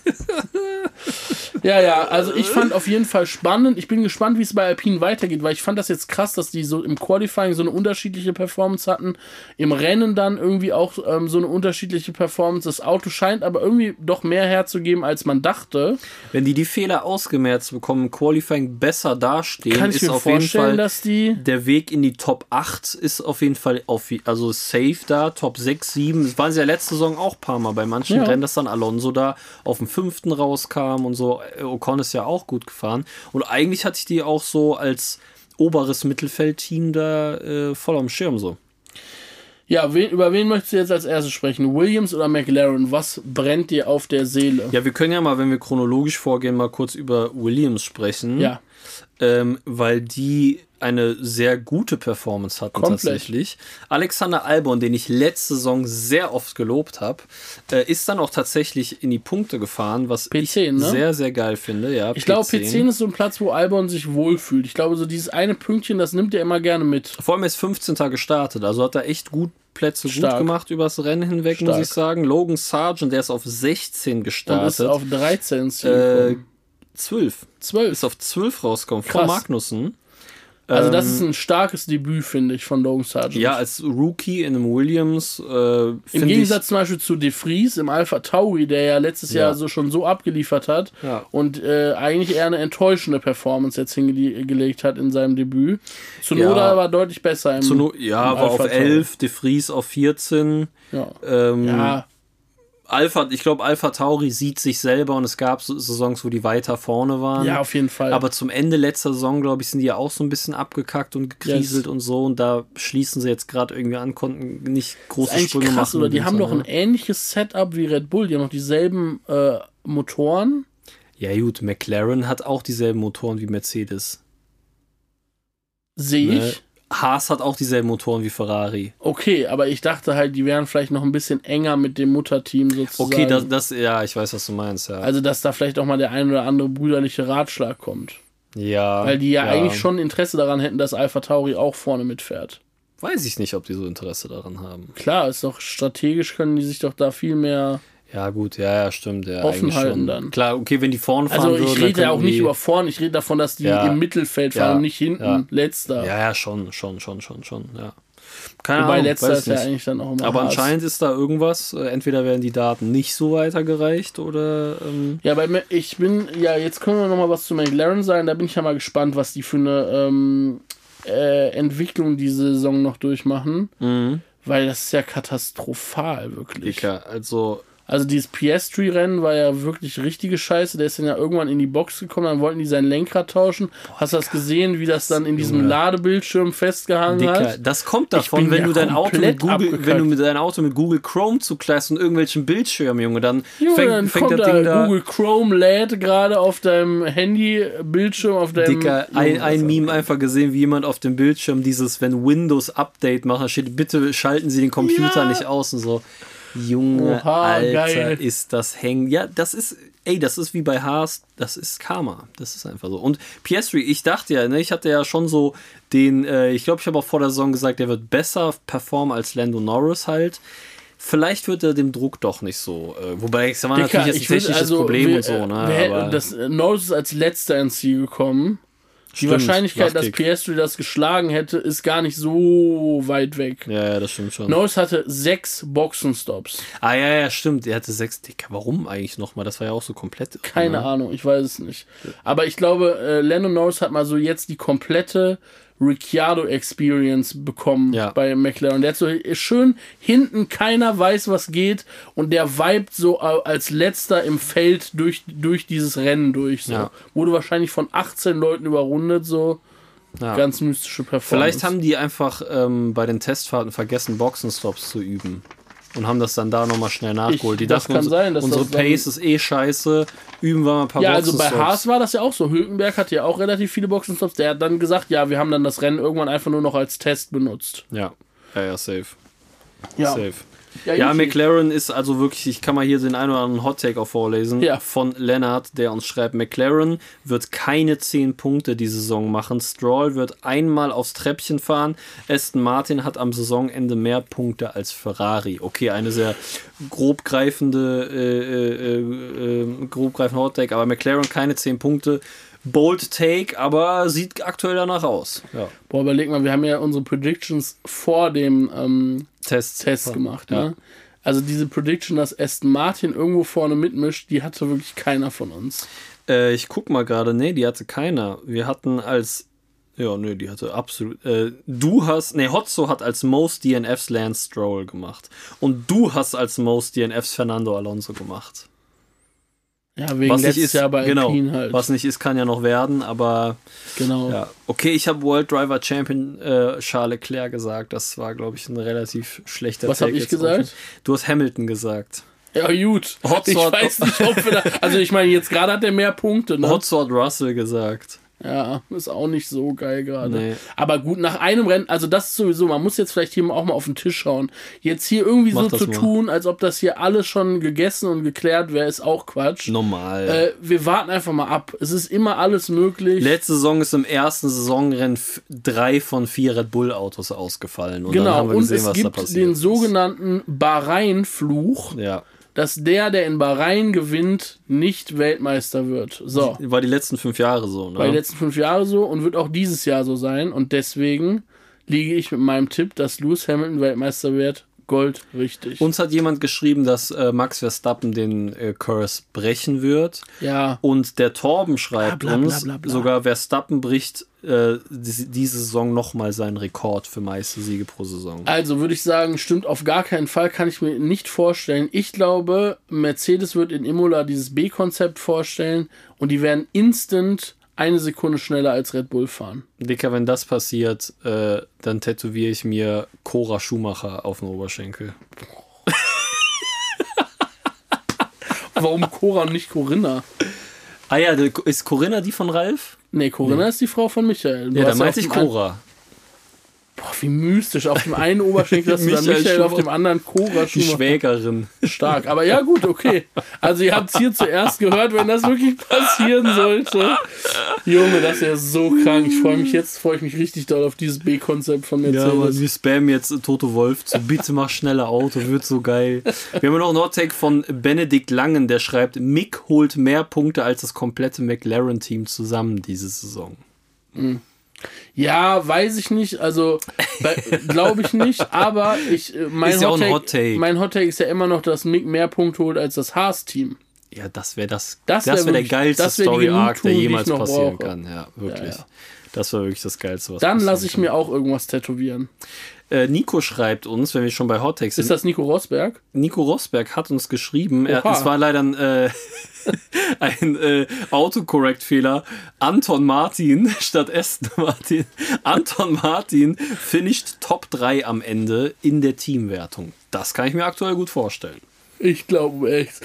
Ja, ja, also ich fand auf jeden Fall spannend. Ich bin gespannt, wie es bei Alpine weitergeht, weil ich fand das jetzt krass, dass die so im Qualifying so eine unterschiedliche Performance hatten. Im Rennen dann irgendwie auch ähm, so eine unterschiedliche Performance. Das Auto scheint aber irgendwie doch mehr herzugeben, als man dachte. Wenn die die Fehler ausgemerzt bekommen, Qualifying besser dastehen, Kann ich ist mir auf jeden vorstellen, Fall dass die. der Weg in die Top 8 ist auf jeden Fall auf, also safe da, Top 6, 7. Das waren sie ja letzte Saison auch ein paar Mal bei manchen Ja. Rennen, dass dann Alonso da auf dem fünften rauskam und so. Ocon ist ja auch gut gefahren. Und eigentlich hatte ich die auch so als oberes Mittelfeldteam da äh, voll am Schirm so. Ja, wen, über wen möchtest du jetzt als erstes sprechen? Williams oder McLaren? Was brennt dir auf der Seele? Ja, wir können ja mal, wenn wir chronologisch vorgehen, mal kurz über Williams sprechen. Ja. Ähm, weil die eine sehr gute Performance hatten Komplett. tatsächlich. Alexander Albon, den ich letzte Saison sehr oft gelobt habe, äh, ist dann auch tatsächlich in die Punkte gefahren, was ich P10, ne? sehr, sehr geil finde. Ja, Ich glaube, P10 ist so ein Platz, wo Albon sich wohlfühlt. Ich glaube, so dieses eine Pünktchen, das nimmt er immer gerne mit. Vor allem ist 15. gestartet, also hat er echt gut Plätze Stark. gut gemacht übers Rennen hinweg, muss Stark. ich sagen. Logan Sargent, der ist auf 16 Und ist gestartet. auf 13 ins Ziel äh. 12. 12. Ist auf 12 rausgekommen, vor Krass. Magnussen. Also das ist ein starkes Debüt, finde ich, von Logan Sargent. Ähm, Ja, als Rookie in einem Williams. Äh, Im Gegensatz zum Beispiel zu De Vries im Alpha Tauri, der ja letztes Ja. Jahr so schon so abgeliefert hat Ja. und äh, eigentlich eher eine enttäuschende Performance jetzt hingelegt hat in seinem Debüt. Zunoda Ja. war deutlich besser im, Ich, zu no ja, im war auf Alpha Tauri. 11, De Vries auf 14. Ja. Ähm, ja, Alpha, ich glaube, Alpha Tauri sieht sich selber und es gab so Saisons, wo die weiter vorne waren. ja, auf jeden Fall. Aber zum Ende letzter Saison, glaube ich, sind die ja auch so ein bisschen abgekackt und gekriselt Yes. und so. Und da schließen sie jetzt gerade irgendwie an, konnten nicht große Sprünge krass, machen. oder? Die haben doch Winter, ein ähnliches Setup wie Red Bull. Die haben noch dieselben äh, Motoren. ne? Ja, gut, McLaren hat auch dieselben Motoren wie Mercedes. Sehe Ne? Haas hat auch dieselben Motoren wie Ferrari. Okay, aber ich dachte halt, die wären vielleicht noch ein bisschen enger mit dem Mutterteam sozusagen. Okay, das, das, ja, ich weiß, was du meinst, ja. Also, dass da vielleicht auch mal der ein oder andere brüderliche Ratschlag kommt. ja. Weil die ja, eigentlich schon Interesse daran hätten, dass Alpha Tauri auch vorne mitfährt. Weiß ich nicht, ob die so Interesse daran haben. Klar, ist doch strategisch, können die sich doch da viel mehr. Ja, gut, ja, ja, stimmt. Ja, Offen halten schon. dann. Klar, okay, wenn die vorne fahren Also, würden, ich dann rede ja auch nicht über vorne, ich rede davon, dass die Ja. im Mittelfeld fahren nicht hinten. Ja. Letzter. Ja, ja, schon, schon, schon, schon, schon, ja. Keine Wobei Ahnung, letzter ist ja eigentlich dann auch immer. Aber Haas. anscheinend ist da irgendwas. äh, Entweder werden die Daten nicht so weitergereicht oder. Ähm, Ja, bei mir- ich bin, ja, jetzt können wir noch mal was zu McLaren sagen. Da bin ich ja mal gespannt, was die für eine ähm, äh, Entwicklung diese Saison noch durchmachen. Weil das ist ja katastrophal, wirklich. Dicker, also. Also dieses Piastri-Rennen war ja wirklich richtige Scheiße. Der ist dann ja irgendwann in die Box gekommen, dann wollten die sein Lenkrad tauschen. Hast du das gesehen, wie das dann in diesem Ladebildschirm festgehangen Dicker, hat? das kommt davon, wenn ja du dein Auto mit Google, abgekackt. wenn du mit dein Auto mit Google Chrome zuklappst und irgendwelchen Bildschirm, Junge, dann Junge, fängt, dann fängt kommt das da Ding da. Google Chrome lädt gerade auf deinem Handy-Bildschirm, auf deinem... Dicker, ein, Junge, ein das- Meme einfach gesehen, wie jemand auf dem Bildschirm dieses, wenn Windows Update macht, da steht, bitte schalten Sie den Computer Ja. nicht aus und so. Junge, Oha, Alter, geil. ist das hängen. Ja, das ist, ey, das ist wie bei Haas, das ist Karma. Das ist einfach so. Und Piastri, ich dachte ja, ne, ich hatte ja schon so den, äh, ich glaube, ich habe auch vor der Saison gesagt, der wird besser performen als Lando Norris halt. Vielleicht wird er dem Druck doch nicht so. Äh, wobei, es war Dicker, natürlich jetzt ein technisches also, Problem wir- und so, ne? wir das, äh, Norris ist als letzter ins Ziel gekommen. Die Stimmt, Wahrscheinlichkeit, dass. Piastri das geschlagen hätte, ist gar nicht so weit weg. ja, ja, das stimmt schon. Norris hatte sechs Boxenstops. Ah, ja, ja, stimmt. Er hatte sechs Dicker. Warum eigentlich nochmal? Das war ja auch so komplett. Keine ne? Ahnung, ich weiß es nicht. Aber ich glaube, äh, Lando Norris hat mal so jetzt die komplette Ricciardo-Experience bekommen Ja. bei McLaren. Der hat so schön hinten, keiner weiß, was geht und der vibet so als letzter im Feld durch, durch dieses Rennen durch. So. Ja. Wurde wahrscheinlich von 18 Leuten überrundet, so. Ja. Ganz mystische Performance. Vielleicht haben die einfach ähm, bei den Testfahrten vergessen, Boxenstops zu üben. Und haben das dann da nochmal schnell nachgeholt. Die das dachten, kann uns- sein, dass unsere Pace ist eh scheiße. Üben wir mal ein paar Ja, also bei. Haas war das ja auch so. Hülkenberg hatte ja auch relativ viele Boxenstops. Der hat dann gesagt, ja, wir haben dann das Rennen irgendwann einfach nur noch als Test benutzt. Ja, ja, ja, safe. Ja. Safe. Ja, ja McLaren ist also wirklich, ich kann mal hier den einen oder anderen Hot-Take auch vorlesen, ja. von Lennart, der uns schreibt, McLaren wird keine 10 Punkte die Saison machen, Stroll wird einmal aufs Treppchen fahren, Aston Martin hat am Saisonende mehr Punkte als Ferrari. Okay, eine sehr grobgreifende, äh, äh, äh, grobgreifende Hot-Take, aber McLaren keine 10 Punkte bold Take, aber sieht aktuell danach aus. Ja. Boah, überleg mal, wir haben ja unsere Predictions vor dem ähm, Test, Test gemacht. Ja. Ne? Also diese Prediction, dass Aston Martin irgendwo vorne mitmischt, die hatte wirklich keiner von uns. Äh, ich guck mal gerade, nee, die hatte keiner. Wir hatten als ja, nee, die hatte absolut. Äh, du hast. Nee, Hotzo hat als Most DNFs Lance Stroll gemacht. Und du hast als Most DNFs Fernando Alonso gemacht. Ja, wegen was nicht ist, Jahr bei genau, Alpine halt. Was nicht ist, kann ja noch werden, aber. Genau. Ja. Okay, ich habe World Driver Champion äh, Charles Leclerc gesagt. Das war, glaube ich, ein relativ schlechter Was habe ich gesagt? Du hast Hamilton gesagt. Ja, gut. Hot ich weiß nicht, ob wir da, Also, ich meine, jetzt gerade hat er mehr Punkte, ne? Hot Russell gesagt. Ja, ist auch nicht so geil gerade. Nee. Aber gut, nach einem Rennen, also das ist sowieso, man muss jetzt vielleicht hier auch mal auf den Tisch schauen. Jetzt hier irgendwie Mach so zu mal. tun, als ob das hier alles schon gegessen und geklärt wäre, ist auch Quatsch. Normal. Äh, wir warten einfach mal ab. Es ist immer alles möglich. Letzte Saison ist im ersten Saisonrennen drei von vier Red Bull Autos ausgefallen. Und genau, und gesehen, es gibt den sogenannten Bahrain-Fluch. Ja dass der, der in Bahrain gewinnt, nicht Weltmeister wird. So. War die letzten fünf Jahre so, ne? War die letzten fünf Jahre so und wird auch dieses Jahr so sein. Und deswegen liege ich mit meinem Tipp, dass Lewis Hamilton Weltmeister wird, Gold richtig. Uns hat jemand geschrieben, dass äh, Max Verstappen den äh, Curse brechen wird. Ja. Und der Torben schreibt bla, bla, bla, uns, sogar Verstappen bricht äh, diese Saison nochmal seinen Rekord für meiste Siege pro Saison. Also würde ich sagen, stimmt auf gar keinen Fall, kann ich mir nicht vorstellen. Ich glaube, Mercedes wird in Imola dieses B-Konzept vorstellen und die werden instant eine Sekunde schneller als Red Bull fahren. Dicker, wenn das passiert, äh, dann tätowiere ich mir Cora Schumacher auf den Oberschenkel. Warum Cora und nicht Corinna? Ah ja, ist Corinna die von Ralf? Nee, Corinna nee. ist die Frau von Michael. Du ja, da meinte ich Cora. Boah, wie mystisch. Auf dem einen Oberschenkel hast du dann Michael, auf dem anderen Cora Die Schwägerin. Stark. Aber ja, gut, okay. Also, ihr habt es hier zuerst gehört, wenn das wirklich passieren sollte. Junge, das ist ja so krank. Ich freue mich jetzt, freue ich mich richtig doll auf dieses B-Konzept von Mercedes. Ja, aber wir spammen jetzt Toto Wolf zu bitte mach schneller Auto, wird so geil. Wir haben noch einen Hottake von Benedikt Langen, der schreibt, Mick holt mehr Punkte als das komplette McLaren-Team zusammen diese Saison. Mhm. Ja, weiß ich nicht. Also glaube ich nicht. Aber ich, äh, mein, Hot ja Hot Take, mein Hot Take ist ja immer noch, dass Mick mehr Punkte holt als das Haas-Team. Ja, das wäre das, das wäre wär der geilste Story-Arc, der jemals passieren brauche. kann. Ja, wirklich. Ja, ja. Das war wirklich das Geilste, was Dann lasse ich kann. mir auch irgendwas tätowieren. Äh, Nico schreibt uns, wenn wir schon bei Hottex sind. Ist das Nico Rosberg? Nico Rosberg hat uns geschrieben. Er, es war leider ein, äh, ein äh, Autocorrect-Fehler. Anton Martin statt Aston Martin. Anton Martin finisht Top 3 am Ende in der Teamwertung. Das kann ich mir aktuell gut vorstellen. Ich glaube echt.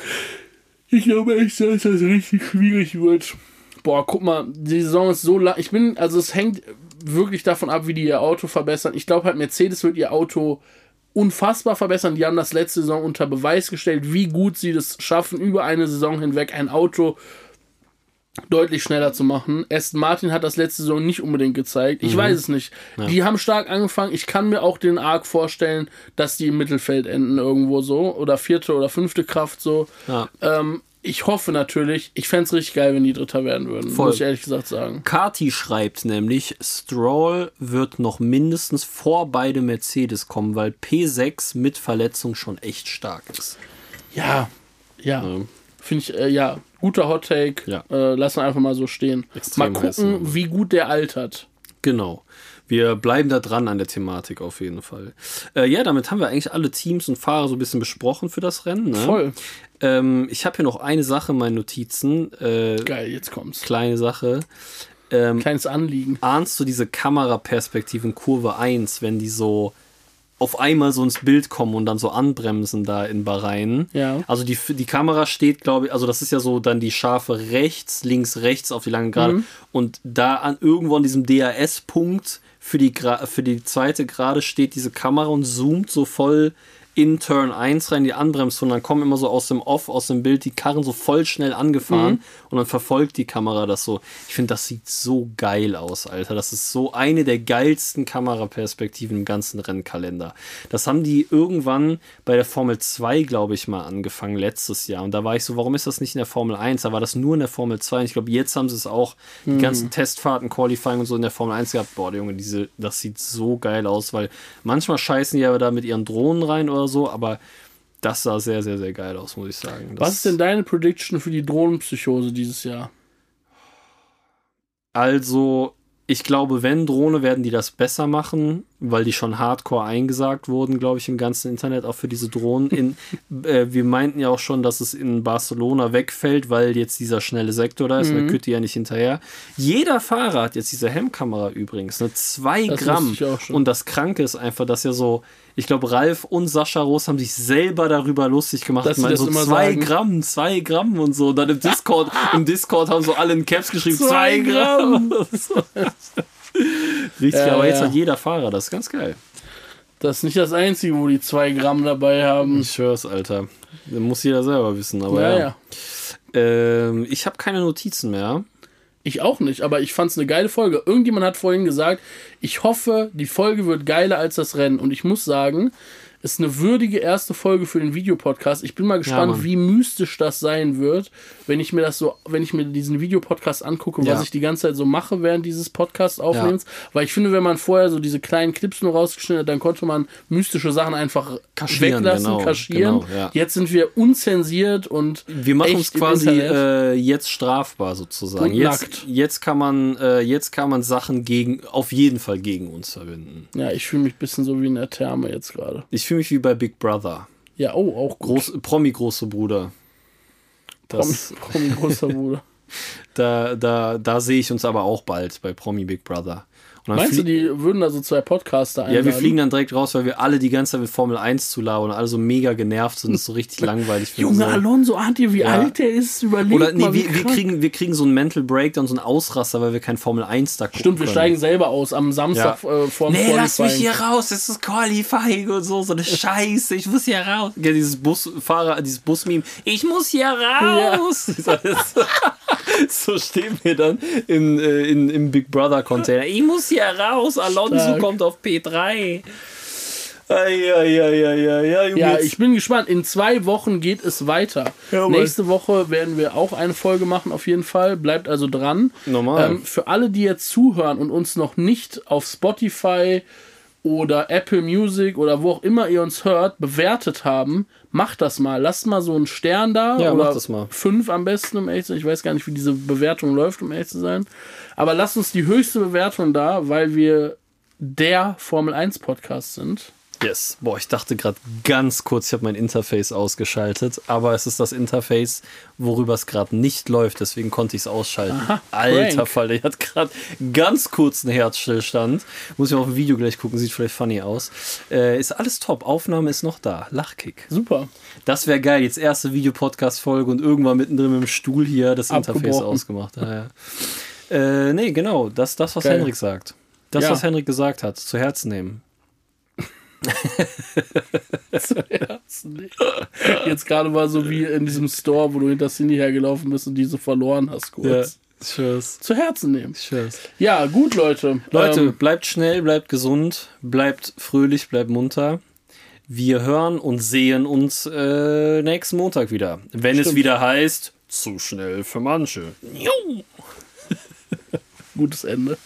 Ich glaube echt, dass das richtig schwierig wird. Boah, guck mal, die Saison ist so lang. Ich bin, also es hängt wirklich davon ab, wie die ihr Auto verbessern. Ich glaube halt, Mercedes wird ihr Auto unfassbar verbessern. Die haben das letzte Saison unter Beweis gestellt, wie gut sie das schaffen, über eine Saison hinweg ein Auto deutlich schneller zu machen. Aston Martin hat das letzte Saison nicht unbedingt gezeigt. Ich mhm. weiß es nicht. Ja. Die haben stark angefangen. Ich kann mir auch den Arc vorstellen, dass die im Mittelfeld enden irgendwo so oder vierte oder fünfte Kraft so. Ja. Ähm, ich hoffe natürlich, ich fände es richtig geil, wenn die Dritter werden würden, Voll. muss ich ehrlich gesagt sagen. Kati schreibt nämlich, Stroll wird noch mindestens vor beide Mercedes kommen, weil P6 mit Verletzung schon echt stark ist. Ja, ja. ja. Finde ich, äh, ja, guter Hot Take. Ja. Äh, lassen wir einfach mal so stehen. Extrem mal gucken, wie gut der altert. Genau. Wir bleiben da dran an der Thematik auf jeden Fall. Äh, ja, damit haben wir eigentlich alle Teams und Fahrer so ein bisschen besprochen für das Rennen. Ne? Voll. Ähm, ich habe hier noch eine Sache in meinen Notizen. Äh, Geil, jetzt kommt's. Kleine Sache. Ähm, Kleines Anliegen. Ahnst du diese Kameraperspektive in Kurve 1, wenn die so auf einmal so ins Bild kommen und dann so anbremsen da in Bahrain. Ja. Also die, die Kamera steht, glaube ich, also das ist ja so dann die scharfe rechts, links, rechts auf die lange Gerade. Mhm. Und da an irgendwo an diesem DAS-Punkt für die, für die zweite Gerade steht diese Kamera und zoomt so voll in Turn 1 rein, die anbremst und dann kommen immer so aus dem Off, aus dem Bild die Karren so voll schnell angefahren mhm. und dann verfolgt die Kamera das so. Ich finde, das sieht so geil aus, Alter. Das ist so eine der geilsten Kameraperspektiven im ganzen Rennkalender. Das haben die irgendwann bei der Formel 2, glaube ich, mal angefangen, letztes Jahr. Und da war ich so, warum ist das nicht in der Formel 1? Da war das nur in der Formel 2. Und ich glaube, jetzt haben sie es auch, die mhm. ganzen Testfahrten, Qualifying und so in der Formel 1 gehabt. Boah, Junge, diese, das sieht so geil aus, weil manchmal scheißen die aber da mit ihren Drohnen rein oder so, aber das sah sehr, sehr, sehr geil aus, muss ich sagen. Das Was ist denn deine Prediction für die Drohnenpsychose dieses Jahr? Also, ich glaube, wenn Drohne, werden die das besser machen, weil die schon hardcore eingesagt wurden, glaube ich, im ganzen Internet, auch für diese Drohnen. In, äh, wir meinten ja auch schon, dass es in Barcelona wegfällt, weil jetzt dieser schnelle Sektor da ist, mhm. da Kütte ja nicht hinterher. Jeder Fahrer hat jetzt diese Hemmkamera übrigens, ne? Zwei das Gramm. Und das Kranke ist einfach, dass ja so, ich glaube, Ralf und Sascha Roos haben sich selber darüber lustig gemacht. Dass meinen, so zwei sagen. Gramm, zwei Gramm und so. Und dann im Discord, im Discord haben so alle in Caps geschrieben, zwei, zwei Gramm. Richtig, äh, aber jetzt hat jeder Fahrer, das ist ganz geil. Das ist nicht das Einzige, wo die zwei Gramm dabei haben. Ich schwör's, Alter. Das muss jeder selber wissen, aber ja. ja. Ähm, ich habe keine Notizen mehr. Ich auch nicht, aber ich fand's eine geile Folge. Irgendjemand hat vorhin gesagt, ich hoffe, die Folge wird geiler als das Rennen. Und ich muss sagen, ist eine würdige erste Folge für den Videopodcast. Ich bin mal gespannt, ja, wie mystisch das sein wird, wenn ich mir das so, wenn ich mir diesen Videopodcast angucke, ja. was ich die ganze Zeit so mache während dieses Podcast aufnehmens. Ja. Weil ich finde, wenn man vorher so diese kleinen Clips nur rausgeschnitten hat, dann konnte man mystische Sachen einfach kaschieren, weglassen, genau, kaschieren. Genau, jetzt sind wir unzensiert und wir machen es quasi äh, jetzt strafbar sozusagen. Jetzt, nackt. jetzt kann man, äh, jetzt kann man Sachen gegen, auf jeden Fall gegen uns verwenden. Ja, ich fühle mich ein bisschen so wie in der Therme jetzt gerade. Ich fühle mich wie bei Big Brother. Ja, oh, auch Groß, Promi große Bruder. Das, Promi, Promi großer Bruder. da, da, da sehe ich uns aber auch bald bei Promi Big Brother. Meinst du, die würden da so zwei Podcaster einladen? Ja, wir fliegen dann direkt raus, weil wir alle die ganze Zeit mit Formel 1 zu labern und alle so mega genervt sind. Das ist so richtig langweilig. Junge, so. Alonso, ahnt ihr, wie ja. alt der ist? Überlegt Oder nee, mal, wir, wir, kriegen, wir kriegen so einen Mental Breakdown, so einen Ausraster, weil wir kein Formel 1 da gucken Stimmt, wir können. steigen selber aus am Samstag ja. äh, vorm Nee, lass mich hier raus, das ist Qualifying und so, so eine Scheiße, ich muss hier raus. Ja, dieses Busfahrer, dieses Busmeme, ich muss hier raus. Ja. so stehen wir dann in, äh, in, im Big Brother Container. Ich muss hier raus, Alonso Stark. kommt auf P3. Ja, ich bin gespannt. In zwei Wochen geht es weiter. Ja, Nächste Woche werden wir auch eine Folge machen, auf jeden Fall. Bleibt also dran. Normal. Ähm, für alle, die jetzt zuhören und uns noch nicht auf Spotify oder Apple Music oder wo auch immer ihr uns hört, bewertet haben, macht das mal. Lasst mal so einen Stern da. Ja, oder das mal. Fünf am besten, um ehrlich zu sein. Ich weiß gar nicht, wie diese Bewertung läuft, um ehrlich zu sein. Aber lasst uns die höchste Bewertung da, weil wir der Formel 1 Podcast sind. Yes. Boah, ich dachte gerade ganz kurz, ich habe mein Interface ausgeschaltet, aber es ist das Interface, worüber es gerade nicht läuft, deswegen konnte ich es ausschalten. Aha, Alter Fall, der hat gerade ganz kurz einen Herzstillstand. Muss ich mal auf ein Video gleich gucken, sieht vielleicht funny aus. Äh, ist alles top, Aufnahme ist noch da. Lachkick. Super. Das wäre geil, jetzt erste Videopodcast-Folge und irgendwann mittendrin mit dem Stuhl hier das Interface ausgemacht. Ja, ja. Äh, nee, genau, das, das was geil. Henrik sagt. Das, ja. was Henrik gesagt hat, zu Herzen nehmen. zu Herzen Jetzt gerade mal so wie in diesem Store, wo du hinter Cindy hergelaufen bist und diese verloren hast, kurz. Ja. Zu Herzen nehmen. Tschüss. Ja, gut, Leute. Leute, ähm, bleibt schnell, bleibt gesund, bleibt fröhlich, bleibt munter. Wir hören und sehen uns äh, nächsten Montag wieder. Wenn Stimmt. es wieder heißt, zu schnell für manche. Gutes Ende.